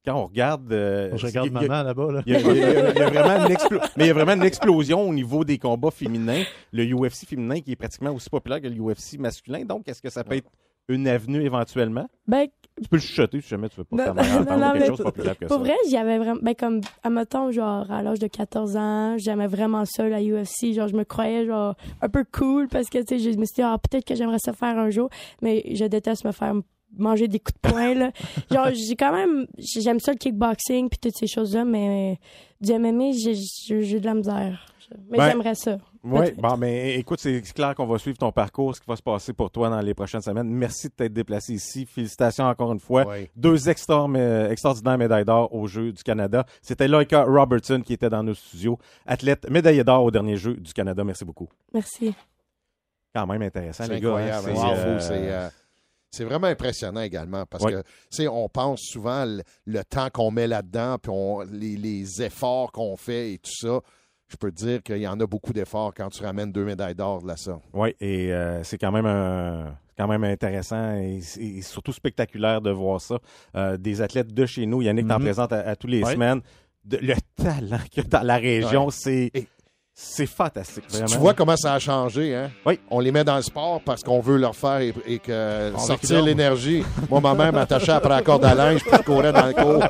quand on regarde. Euh, je regarde maman là-bas. Il y, a vraiment une mais il y a vraiment une explosion au niveau des combats féminins. Le UFC féminin qui est pratiquement aussi populaire que le UFC masculin. Donc, est-ce que ça peut être une avenue éventuellement? Ben, tu peux le chuchoter si jamais tu veux pas faire non, non, quelque chose populaire que pour vrai, j'avais vraiment, ben comme, admettons, genre, à l'âge de 14 ans, j'aimais vraiment ça, la UFC, genre, je me croyais, genre, un peu cool, parce que, tu sais, je me suis dit, ah, peut-être que j'aimerais ça faire un jour, mais je déteste me faire manger des coups de poing, là. [LAUGHS] genre, j'ai quand même, j'aime ça le kickboxing puis toutes ces choses-là, mais du MMA, j'ai de la misère. Mais ben, j'aimerais ça. Oui, bon, mais écoute, c'est clair qu'on va suivre ton parcours, ce qui va se passer pour toi dans les prochaines semaines. Merci de t'être déplacé ici. Félicitations encore une fois. Deux extraordinaires médailles d'or aux Jeux du Canada. C'était Loika Robertson qui était dans nos studios, athlète médaillé d'or au dernier Jeux du Canada. Merci beaucoup. Merci. Quand même intéressant, les gars. Hein. Euh, euh, c'est vraiment impressionnant également parce que, tu on pense souvent le, temps qu'on met là-dedans, puis les, les efforts qu'on fait et tout ça je peux te dire qu'il y en a beaucoup d'efforts quand tu ramènes deux médailles d'or de la sorte. Oui, et euh, c'est quand même quand même intéressant et, surtout spectaculaire de voir ça. Euh, des athlètes de chez nous, Yannick t'en mm présente à, tous les semaines. le [LAUGHS] talent qu'il y a dans la région, c'est c'est fantastique, Tu vois comment ça a changé, hein? Oui. On les met dans le sport parce qu'on veut leur faire et, que sortir l'énergie. Moi, ma mère m'attachait après la corde à linge puis courais dans le cours.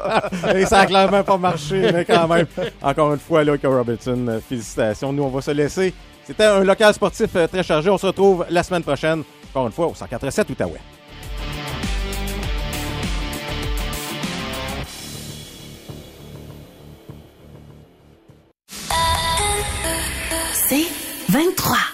[LAUGHS] et ça a clairement pas marché, mais quand même. Encore une fois, Luke Robertson, euh, félicitations. Nous, on va se laisser. C'était un local sportif euh, très chargé. On se retrouve la semaine prochaine, encore une fois, au 147 Outaouais. C'est 23.